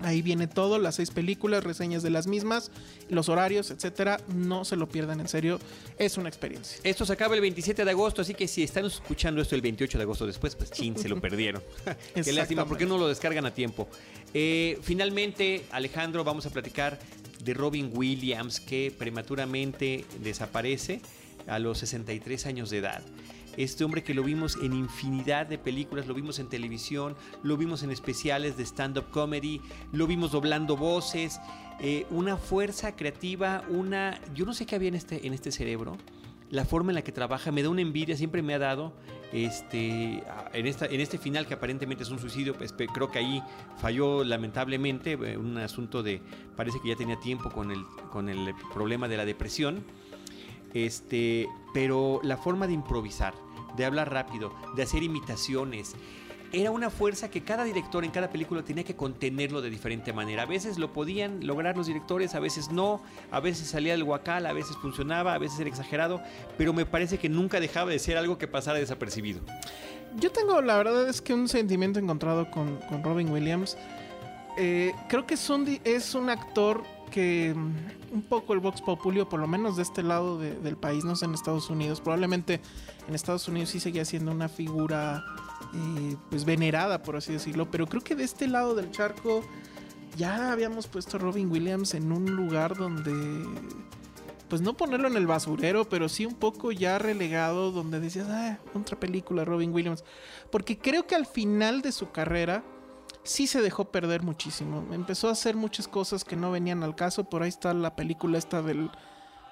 Ahí viene todo, las seis películas, reseñas de las mismas, los horarios, etcétera. No se lo pierdan, en serio, es una experiencia. Esto se acaba el 27 de agosto, así que si están escuchando esto el 28 de agosto después, pues chin, se lo *laughs* perdieron. *laughs* Qué lástima, ¿por qué no lo descargan a tiempo? Eh, finalmente, Alejandro, vamos a platicar de Robin Williams, que prematuramente desaparece a los 63 años de edad. Este hombre que lo vimos en infinidad de películas, lo vimos en televisión, lo vimos en especiales de stand-up comedy, lo vimos doblando voces, eh, una fuerza creativa, una... Yo no sé qué había en este, en este cerebro, la forma en la que trabaja, me da una envidia, siempre me ha dado, este, en, esta, en este final que aparentemente es un suicidio, pues, creo que ahí falló lamentablemente, eh, un asunto de, parece que ya tenía tiempo con el, con el problema de la depresión, este, pero la forma de improvisar, de hablar rápido, de hacer imitaciones. Era una fuerza que cada director en cada película tenía que contenerlo de diferente manera. A veces lo podían lograr los directores, a veces no, a veces salía del guacal, a veces funcionaba, a veces era exagerado, pero me parece que nunca dejaba de ser algo que pasara desapercibido. Yo tengo, la verdad es que un sentimiento encontrado con, Robin Williams. Eh, creo que es un, es un actor que un poco el Vox Populio, por lo menos de este lado del país, no sé, en Estados Unidos, probablemente en Estados Unidos sí seguía siendo una figura eh, pues venerada, por así decirlo, pero creo que de este lado del charco ya habíamos puesto a Robin Williams en un lugar donde pues no ponerlo en el basurero, pero sí un poco ya relegado, donde decías, ah, otra película, Robin Williams. Porque creo que al final de su carrera, sí se dejó perder muchísimo. Empezó a hacer muchas cosas que no venían al caso. Por ahí está la película esta del...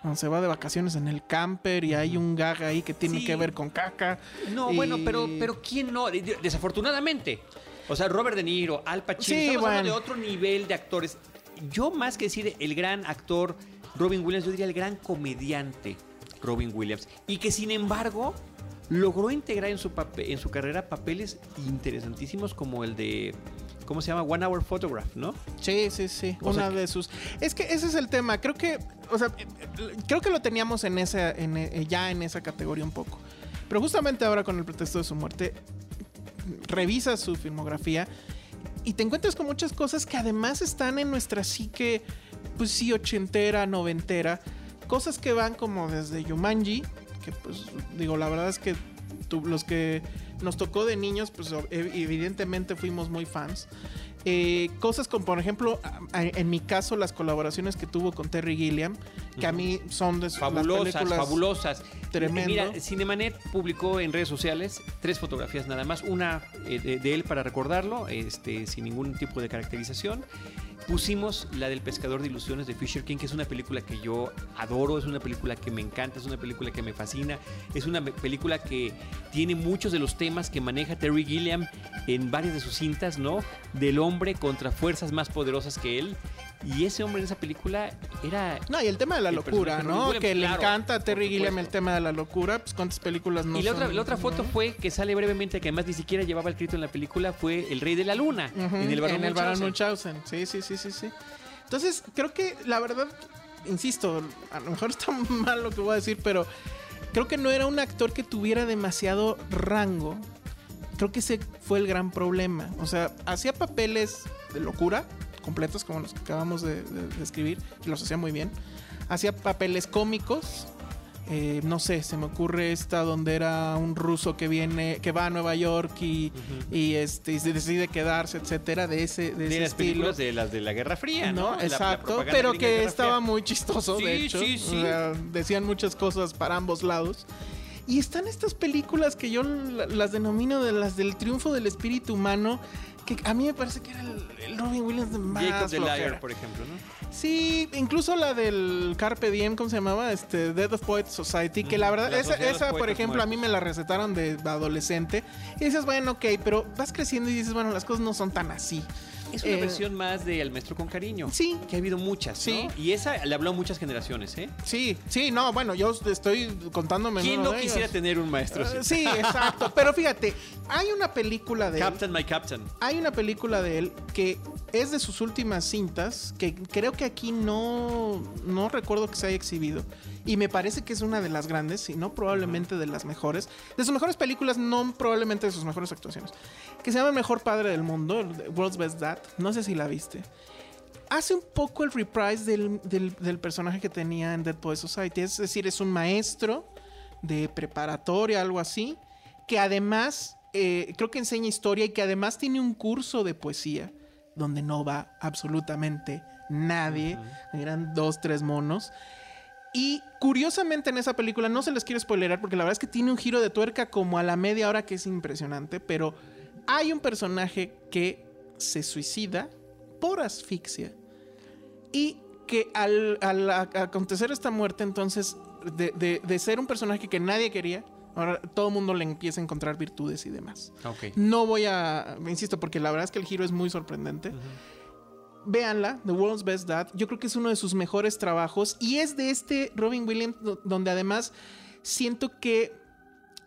Donde se va de vacaciones en el camper y hay un gag ahí que tiene que ver con caca. No, bueno, pero, pero ¿quién no? Desafortunadamente. O sea, Robert De Niro, Al Pacino, sí, estamos de otro nivel de actores. Yo más que decir el gran actor Robin Williams, yo diría el gran comediante Robin Williams. Y que sin embargo logró integrar en su, en su carrera papeles interesantísimos como el de ¿cómo se llama? One Hour Photograph, ¿no? Sí, sí, sí. una de sus. Es que ese es el tema. Creo que, o sea, creo que lo teníamos en esa, en, eh, ya en esa categoría un poco. Pero justamente ahora con el pretexto de su muerte, revisas su filmografía y te encuentras con muchas cosas que además están en nuestra psique, pues sí, ochentera, noventera. Cosas que van como desde Yumanji, que pues digo, la verdad es que los que nos tocó de niños, pues evidentemente fuimos muy fans. Eh, cosas como, por ejemplo, en mi caso, las colaboraciones que tuvo con Terry Gilliam, que a mí son de fabulosas, fabulosas. Tremendo. Mira, Cinemanet publicó en redes sociales tres fotografías nada más, una eh, de, de, él para recordarlo, este, sin ningún tipo de caracterización, pusimos la del pescador de ilusiones de Fisher King, que es una película que yo adoro, es una película que me encanta, es una película que me fascina, es una película que tiene muchos de los temas que maneja Terry Gilliam en varias de sus cintas, ¿no? Del hombre contra fuerzas más poderosas que él. Y ese hombre en esa película era. No, y el tema de la locura, ¿no? que le encanta a Terry Gilliam el tema de la locura. Pues cuántas películas no Y la, otra, la otra foto fue que sale brevemente, que además ni siquiera llevaba el escrito en la película, fue El Rey de la Luna. en el Barón, en Munchausen. Sí, sí, sí, sí, sí. Entonces, creo que la verdad, insisto, a lo mejor está *laughs* mal lo que voy a decir, pero creo que no era un actor que tuviera demasiado rango. Creo que ese fue el gran problema. O sea, hacía papeles de locura completos como los que acabamos de, escribir, y los hacía muy bien. Hacía papeles cómicos, eh, no sé, se me ocurre esta donde era un ruso que viene, que va a Nueva York y, y, este, y se decide quedarse, etcétera, de ese, de, De ese las estilo. películas de las de la Guerra Fría, ¿no? ¿no? La- la Exacto, pero de que estaba Fría. muy chistoso, de hecho. sí, sí. O sea, decían muchas cosas para ambos lados. Y están estas películas que yo la- las denomino de las del triunfo del espíritu humano, que a mí me parece que era el, el Robin Williams de más Jacob the. Liar, por ejemplo, ¿no? Sí, incluso la del Carpe Diem, ¿cómo se llamaba? Este, Death of Poets Society, que la verdad, esa, esa, por ejemplo, a mí me la recetaron de adolescente. Y dices, bueno, ok, pero vas creciendo y dices, bueno, las cosas no son tan así. Es una Eh, versión más de El Maestro con Cariño. Sí. Que ha habido muchas, Sí. ¿no? Y esa le habló a muchas generaciones, ¿eh? Sí, sí, no, bueno, yo estoy contándome. ¿Quién no quisiera ellos. tener un maestro? Eh, Sí, exacto. Pero fíjate, hay una película de él. Captain, my captain. Hay una película de él que es de sus últimas cintas, que creo que aquí no, no recuerdo que se haya exhibido. Y me parece que es una de las grandes, si no probablemente de las mejores. De sus mejores películas, no probablemente de sus mejores actuaciones. Que se llama El Mejor Padre del Mundo, World's Best Dad. No sé si la viste. Hace un poco el reprise del, del- del personaje que tenía en Dead Poets Society. Es decir, es un maestro de preparatoria, algo así, que además eh, creo que enseña historia y que además tiene un curso de poesía donde no va absolutamente nadie. Eran dos, tres monos. Y curiosamente en esa película, no se les quiero spoilerar porque la verdad es que tiene un giro de tuerca como a la media hora que es impresionante, pero hay un personaje que se suicida por asfixia y que al, acontecer esta muerte entonces de, de- de ser un personaje que nadie quería, ahora todo el mundo le empieza a encontrar virtudes y demás. No voy a, insisto, porque la verdad es que el giro es muy sorprendente. Véanla, The World's Best Dad. Yo creo que es uno de sus mejores trabajos y es de este Robin Williams do- donde además siento que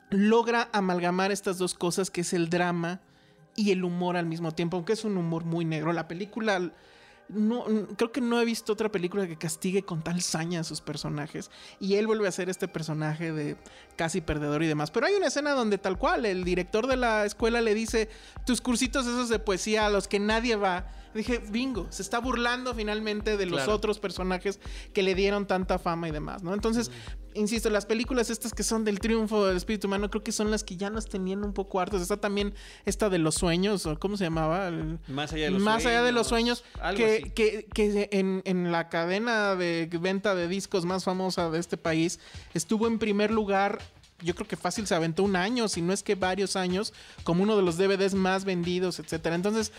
logra amalgamar estas dos cosas que es el drama y el humor al mismo tiempo, aunque es un humor muy negro. La película no, creo que no he visto otra película que castigue con tal saña a sus personajes. Y él vuelve a ser este personaje de casi perdedor y demás. Pero hay una escena donde tal cual, el director de la escuela le dice, tus cursitos esos de poesía a los que nadie va. Dije, bingo, se está burlando finalmente de los Claro. otros personajes que le dieron tanta fama y demás, ¿no? Entonces, insisto, las películas estas que son del triunfo del espíritu humano, creo que son las que ya nos tenían un poco hartos. Está también esta de los sueños, o ¿cómo se llamaba? El- Más allá de los más sueños. allá de los sueños, que, que, que en, en la cadena de venta de discos más famosa de este país estuvo en primer lugar. Yo creo que fácil se aventó un año, si no es que varios años, como uno de los DVDs más vendidos, etcétera. Entonces,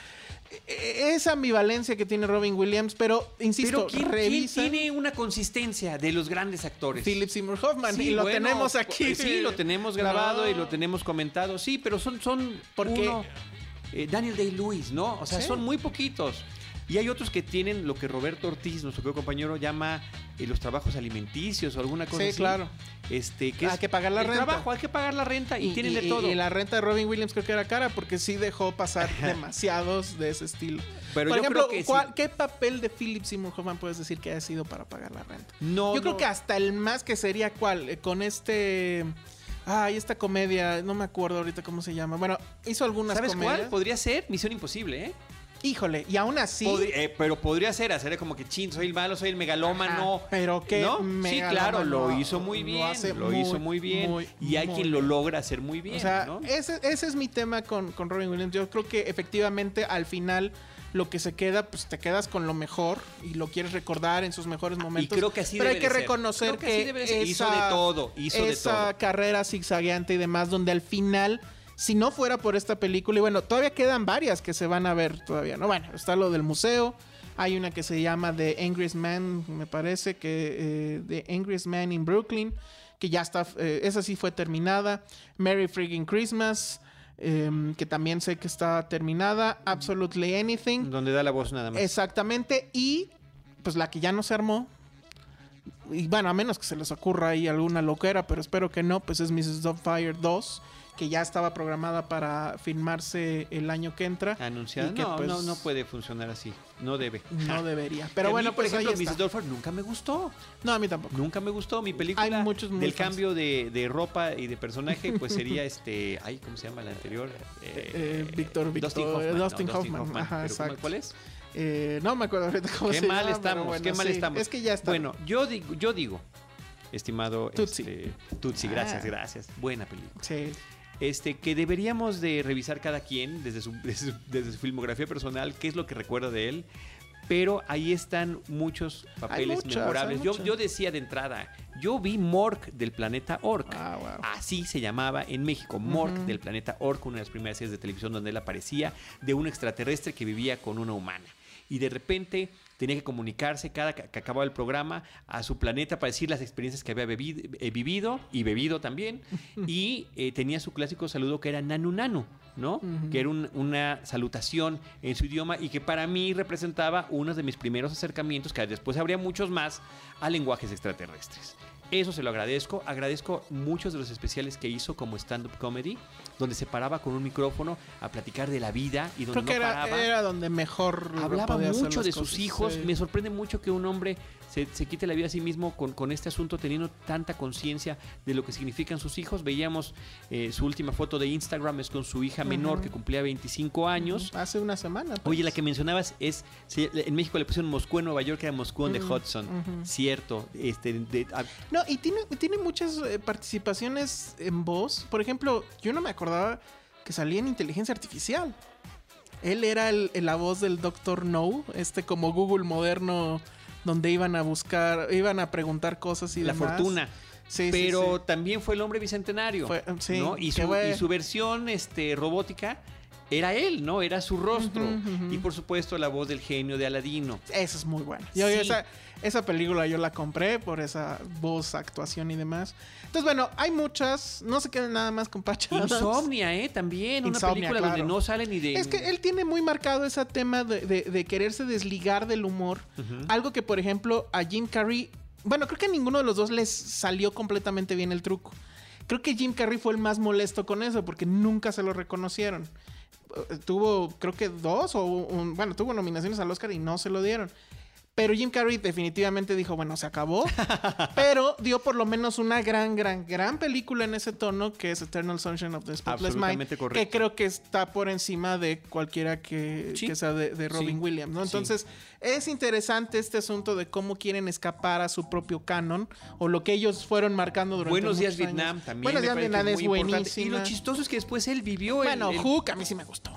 e- esa ambivalencia que tiene Robin Williams, pero insisto, Pero ¿quién, quién revisa tiene una consistencia de los grandes actores? Philip Seymour Hoffman Sí, y lo bueno, tenemos aquí. Sí, lo tenemos grabado No. y lo tenemos comentado. Sí, pero son, son Porque- uno, eh, Daniel Day-Lewis, ¿no? O sea, Sí. son muy poquitos. Y hay otros que tienen lo que Roberto Ortiz, nuestro compañero, llama eh, los trabajos alimenticios o alguna cosa Sí, así. claro. Este, que Hay es que pagar la el renta. trabajo, hay que pagar la renta y, tienen de todo. Y la renta de Robin Williams creo que era cara porque sí dejó pasar *laughs* demasiados de ese estilo. Pero Por yo ejemplo, creo que sí. ¿cuál- ¿qué papel de Philip Seymour Hoffman puedes decir que haya sido para pagar la renta? No, Yo creo que hasta el más que sería cuál, Eh, con este... Ay, esta comedia, no me acuerdo ahorita cómo se llama. Bueno, hizo algunas ¿Sabes comedias. cuál? Podría ser Misión Imposible, ¿eh? Híjole, y aún así... Podri- eh, pero podría ser hacer como que chin, soy el malo, soy el megalómano. Ajá, pero qué ¿No? Sí, claro, lo hizo muy lo bien. hace Lo, muy, hizo muy bien. muy, y hay muy quien lo logra hacer muy bien. O sea, ¿no? ese, ese es mi tema con, con Robin Williams. Yo creo que efectivamente al final lo que se queda, pues te quedas con lo mejor y lo quieres recordar en sus mejores momentos. creo que así Pero hay que de reconocer que que, de. Hizo de todo, hizo de esa todo. carrera zigzagueante y demás, donde al final, si no fuera por esta película, y bueno, todavía quedan varias que se van a ver todavía, ¿no? Bueno, está lo del museo. Hay una que se llama The Angriest Man, me parece que eh, The Angriest Man in Brooklyn, que ya está, eh, esa sí fue terminada. Merry Freaking Christmas, em, que también sé que está terminada. Absolutely Anything, Donde da la voz nada más. exactamente. Y pues la que ya no se armó. Y bueno, a menos que se les ocurra ahí alguna loquera, pero espero que no, pues es Mrs. Doubtfire 2, que ya estaba programada para filmarse el año que entra. Anunciada. que, No, pues, no, no puede funcionar así. No debe. No *laughs* debería. Pero mí, bueno, por pues ejemplo. Mrs. Doubtfire nunca me gustó. No, a mí tampoco. Nunca me gustó. Mi película Hay muchos del fans. cambio de, de ropa y de personaje, pues *laughs* sería este. Ay, ¿cómo se llama la anterior? Eh, Eh, Víctor, Víctor, Dustin Hoffman. no, Dustin Hoffman. Ajá, Pero ¿cómo- exacto. ¿Cuál es? Eh, no me acuerdo ahorita cómo Qué se mal llama, estamos, bueno, qué mal sí, estamos. Es que ya está. Bueno, yo digo, yo digo estimado Tutsi. este, Tutsi. Gracias, Ah. gracias. Buena película. Sí. Este, que deberíamos de revisar cada quien desde su, *laughs* desde, su- desde su filmografía personal, qué es lo que recuerda de él. Pero ahí están muchos papeles muchas, memorables. Yo, yo decía de entrada, yo vi Mork del planeta Orc. Ah, wow. Así se llamaba en México, Mork del planeta Orc, una de las primeras series de televisión donde él aparecía de un extraterrestre que vivía con una humana. Y de repente tenía que comunicarse cada que acababa el programa a su planeta para decir las experiencias que había bebido, eh, vivido y bebido también. *laughs* y eh, tenía su clásico saludo que era Nanu Nanu, ¿no? Que era un- una salutación en su idioma y que para mí representaba uno de mis primeros acercamientos, que después habría muchos más, a lenguajes extraterrestres. Eso se lo agradezco. Agradezco muchos de los especiales que hizo como stand-up comedy, donde se paraba con un micrófono a platicar de la vida y donde Creo que no era, paraba. era donde mejor Hablaba mucho de sus hijos. sí. Me sorprende mucho que un hombre se, se quite la vida a sí mismo con, con este asunto, teniendo tanta conciencia de lo que significan sus hijos. Veíamos eh, su última foto de Instagram es con su hija menor que cumplía 25 años. Hace una semana. pues. Oye, la que mencionabas es, en México le pusieron Moscú, en Nueva York era Moscú en the Ujú, Hudson. Cierto. Este, de- No, y tiene, tiene muchas eh, participaciones en voz. Por ejemplo, yo no me acordaba que salía en inteligencia artificial. Él era el- la voz del Doctor No, este como Google moderno, donde iban a buscar, iban a preguntar cosas y la demás. fortuna. Sí, pero sí. también fue el hombre bicentenario. Fue- ¿no? y, su, y su versión este, robótica era él, ¿no? Era su rostro. Y por supuesto la voz del genio de Aladino. Eso es muy bueno. Yo, Sí. esa, esa película yo la compré por esa voz, actuación y demás. Entonces, bueno, hay muchas. No se queden nada más con Patch Adams. Insomnia, ¿eh? También. Una película donde no sale ni de. Es que él tiene muy marcado ese tema de, de- de quererse desligar del humor. Algo que, por ejemplo, a Jim Carrey. Bueno, creo que a ninguno de los dos les salió completamente bien el truco. Creo que Jim Carrey fue el más molesto con eso porque nunca se lo reconocieron. Tuvo, creo que dos o un- bueno, tuvo nominaciones al Oscar y no se lo dieron. Pero Jim Carrey definitivamente dijo, bueno, se acabó. *laughs* pero dio por lo menos una gran, gran, gran película en ese tono que es Eternal Sunshine of the Spotless Mind. Correcto. Que creo que está por encima de cualquiera que, Sí. que sea de, de Robin Sí. Williams, ¿no? Sí. Entonces, es interesante este asunto de cómo quieren escapar a su propio canon o lo que ellos fueron marcando durante Buenos días años. Vietnam también. Buenos días Vietnam es importante. Y lo chistoso es que después él vivió el- Bueno, el, Hook a mí sí me gustó.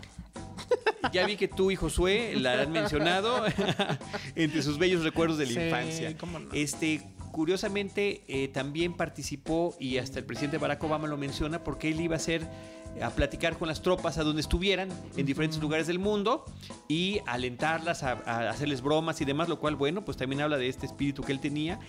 Ya vi que tú y Josué la han mencionado *laughs* entre sus bellos recuerdos de la Sí, infancia. cómo no. Este, curiosamente, eh, también participó y hasta el presidente Barack Obama lo menciona porque él iba a ser a platicar con las tropas a donde estuvieran en diferentes lugares del mundo y alentarlas a, a hacerles bromas y demás, lo cual, bueno, pues también habla de este espíritu que él tenía.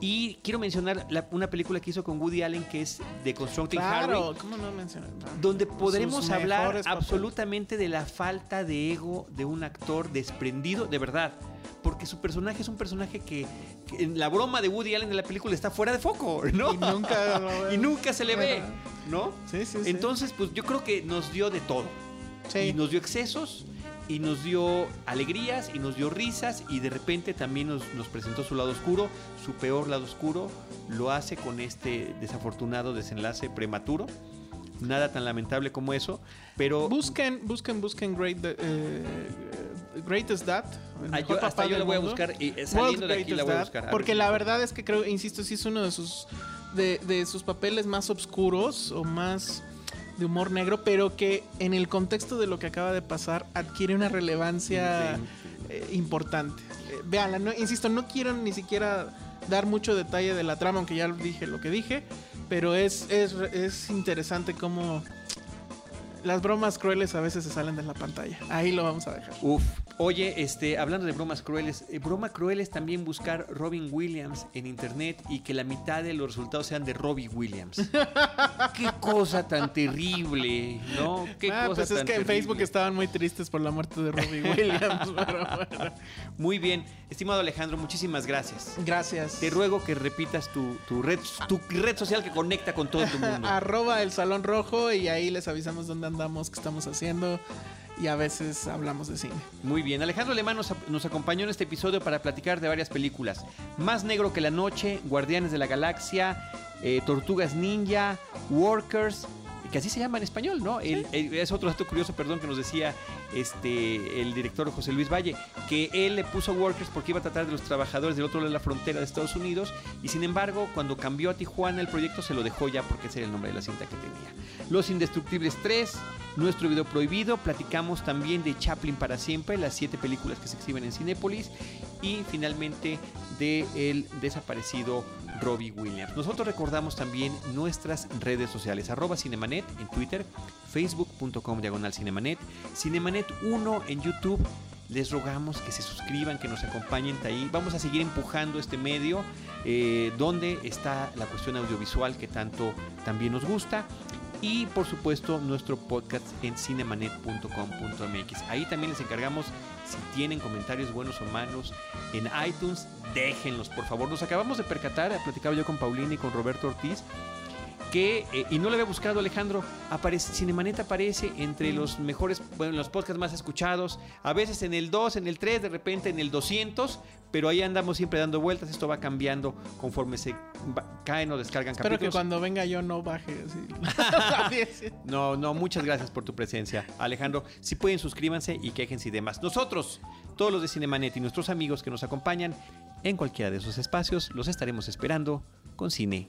Y quiero mencionar la- una película que hizo con Woody Allen que es The Constructing Harry Claro, ¿cómo no mencionar? donde podremos hablar absolutamente de la falta de ego de un actor desprendido, de verdad. Porque su personaje es un personaje que, que en la broma de Woody Allen de la película está fuera de foco, ¿no? Y nunca *laughs* Y se le ve. ¿no? Sí, sí, sí. Entonces, pues yo creo que nos dio de todo. Sí. Y nos dio excesos, y nos dio alegrías, y nos dio risas, y de repente también nos, nos presentó su lado oscuro, su peor lado oscuro. Lo hace con este desafortunado desenlace prematuro. Nada tan lamentable como eso, pero Busquen, busquen, busquen Great, eh, Greatest Dad. el Ah, yo- hasta yo del voy a buscar, y, eh, saliendo de aquí la voy a buscar. a Porque la verdad es que creo, insisto, sí es uno de sus de, de sus papeles más oscuros o más de humor negro, pero que en el contexto de lo que acaba de pasar adquiere una relevancia eh, importante. Eh, véanla, no, insisto, no quiero ni siquiera dar mucho detalle de la trama, aunque ya dije lo que dije, pero es, es, es interesante cómo las bromas crueles a veces se salen de la pantalla. Ahí lo vamos a dejar. Uf. Oye, este, hablando de bromas crueles, eh, broma cruel es también buscar Robin Williams en internet y que la mitad de los resultados sean de Robbie Williams. *laughs* Qué cosa tan terrible, ¿no? Qué Ah, cosa pues es tan que en terrible. Facebook estaban muy tristes por la muerte de Robbie *laughs* Williams. pero bueno. Muy bien, estimado Alejandro, muchísimas gracias. Gracias. Te ruego que repitas tu, tu red, tu red social que conecta con todo tu mundo. *laughs* Arroba el Salón Rojo y ahí les avisamos dónde andamos, qué estamos haciendo y a veces hablamos de cine. Muy bien, Alejandro Alemán nos, nos acompañó en este episodio para platicar de varias películas. Más negro que la noche, Guardianes de la Galaxia, eh, Tortugas Ninja, Workers, que así se llama en español, ¿no? El- el- es otro dato curioso, perdón, que nos decía este el director José Luis Valle, que él le puso Workers porque iba a tratar de los trabajadores del otro lado de la frontera de Estados Unidos, y sin embargo, cuando cambió a Tijuana el proyecto se lo dejó ya porque ese era el nombre de la cinta que tenía. Los Indestructibles 3, nuestro video prohibido, platicamos también de Chaplin para siempre, las siete películas que se exhiben en Cinépolis, y finalmente de el desaparecido Robbie Williams. Nosotros recordamos también nuestras redes sociales, arroba Cinemanet en Twitter, facebook.com diagonal Cinemanet, Cinemanet 1 en YouTube. Les rogamos que se suscriban, que nos acompañen de ahí. Vamos a seguir empujando este medio eh, donde está la cuestión audiovisual que tanto también nos gusta. Y por supuesto nuestro podcast en cinemanet.com.mx. Ahí también les encargamos si tienen comentarios buenos o malos en iTunes, déjenlos por favor. Nos acabamos de percatar, platicaba yo con Paulina y con Roberto Ortiz, que, eh, y no lo había buscado Alejandro, aparece, Cinemanet aparece entre los mejores, bueno, los podcasts más escuchados, a veces en el 2, en el 3, de repente en el 200, pero ahí andamos siempre dando vueltas, esto va cambiando conforme se va- caen o descargan Espero que cuando venga yo no baje así. *laughs* *laughs* No, no, muchas gracias por tu presencia, Alejandro. Si pueden, suscríbanse y quéjense y demás. Nosotros, todos los de Cinemanet y nuestros amigos que nos acompañan en cualquiera de esos espacios, los estaremos esperando con cine,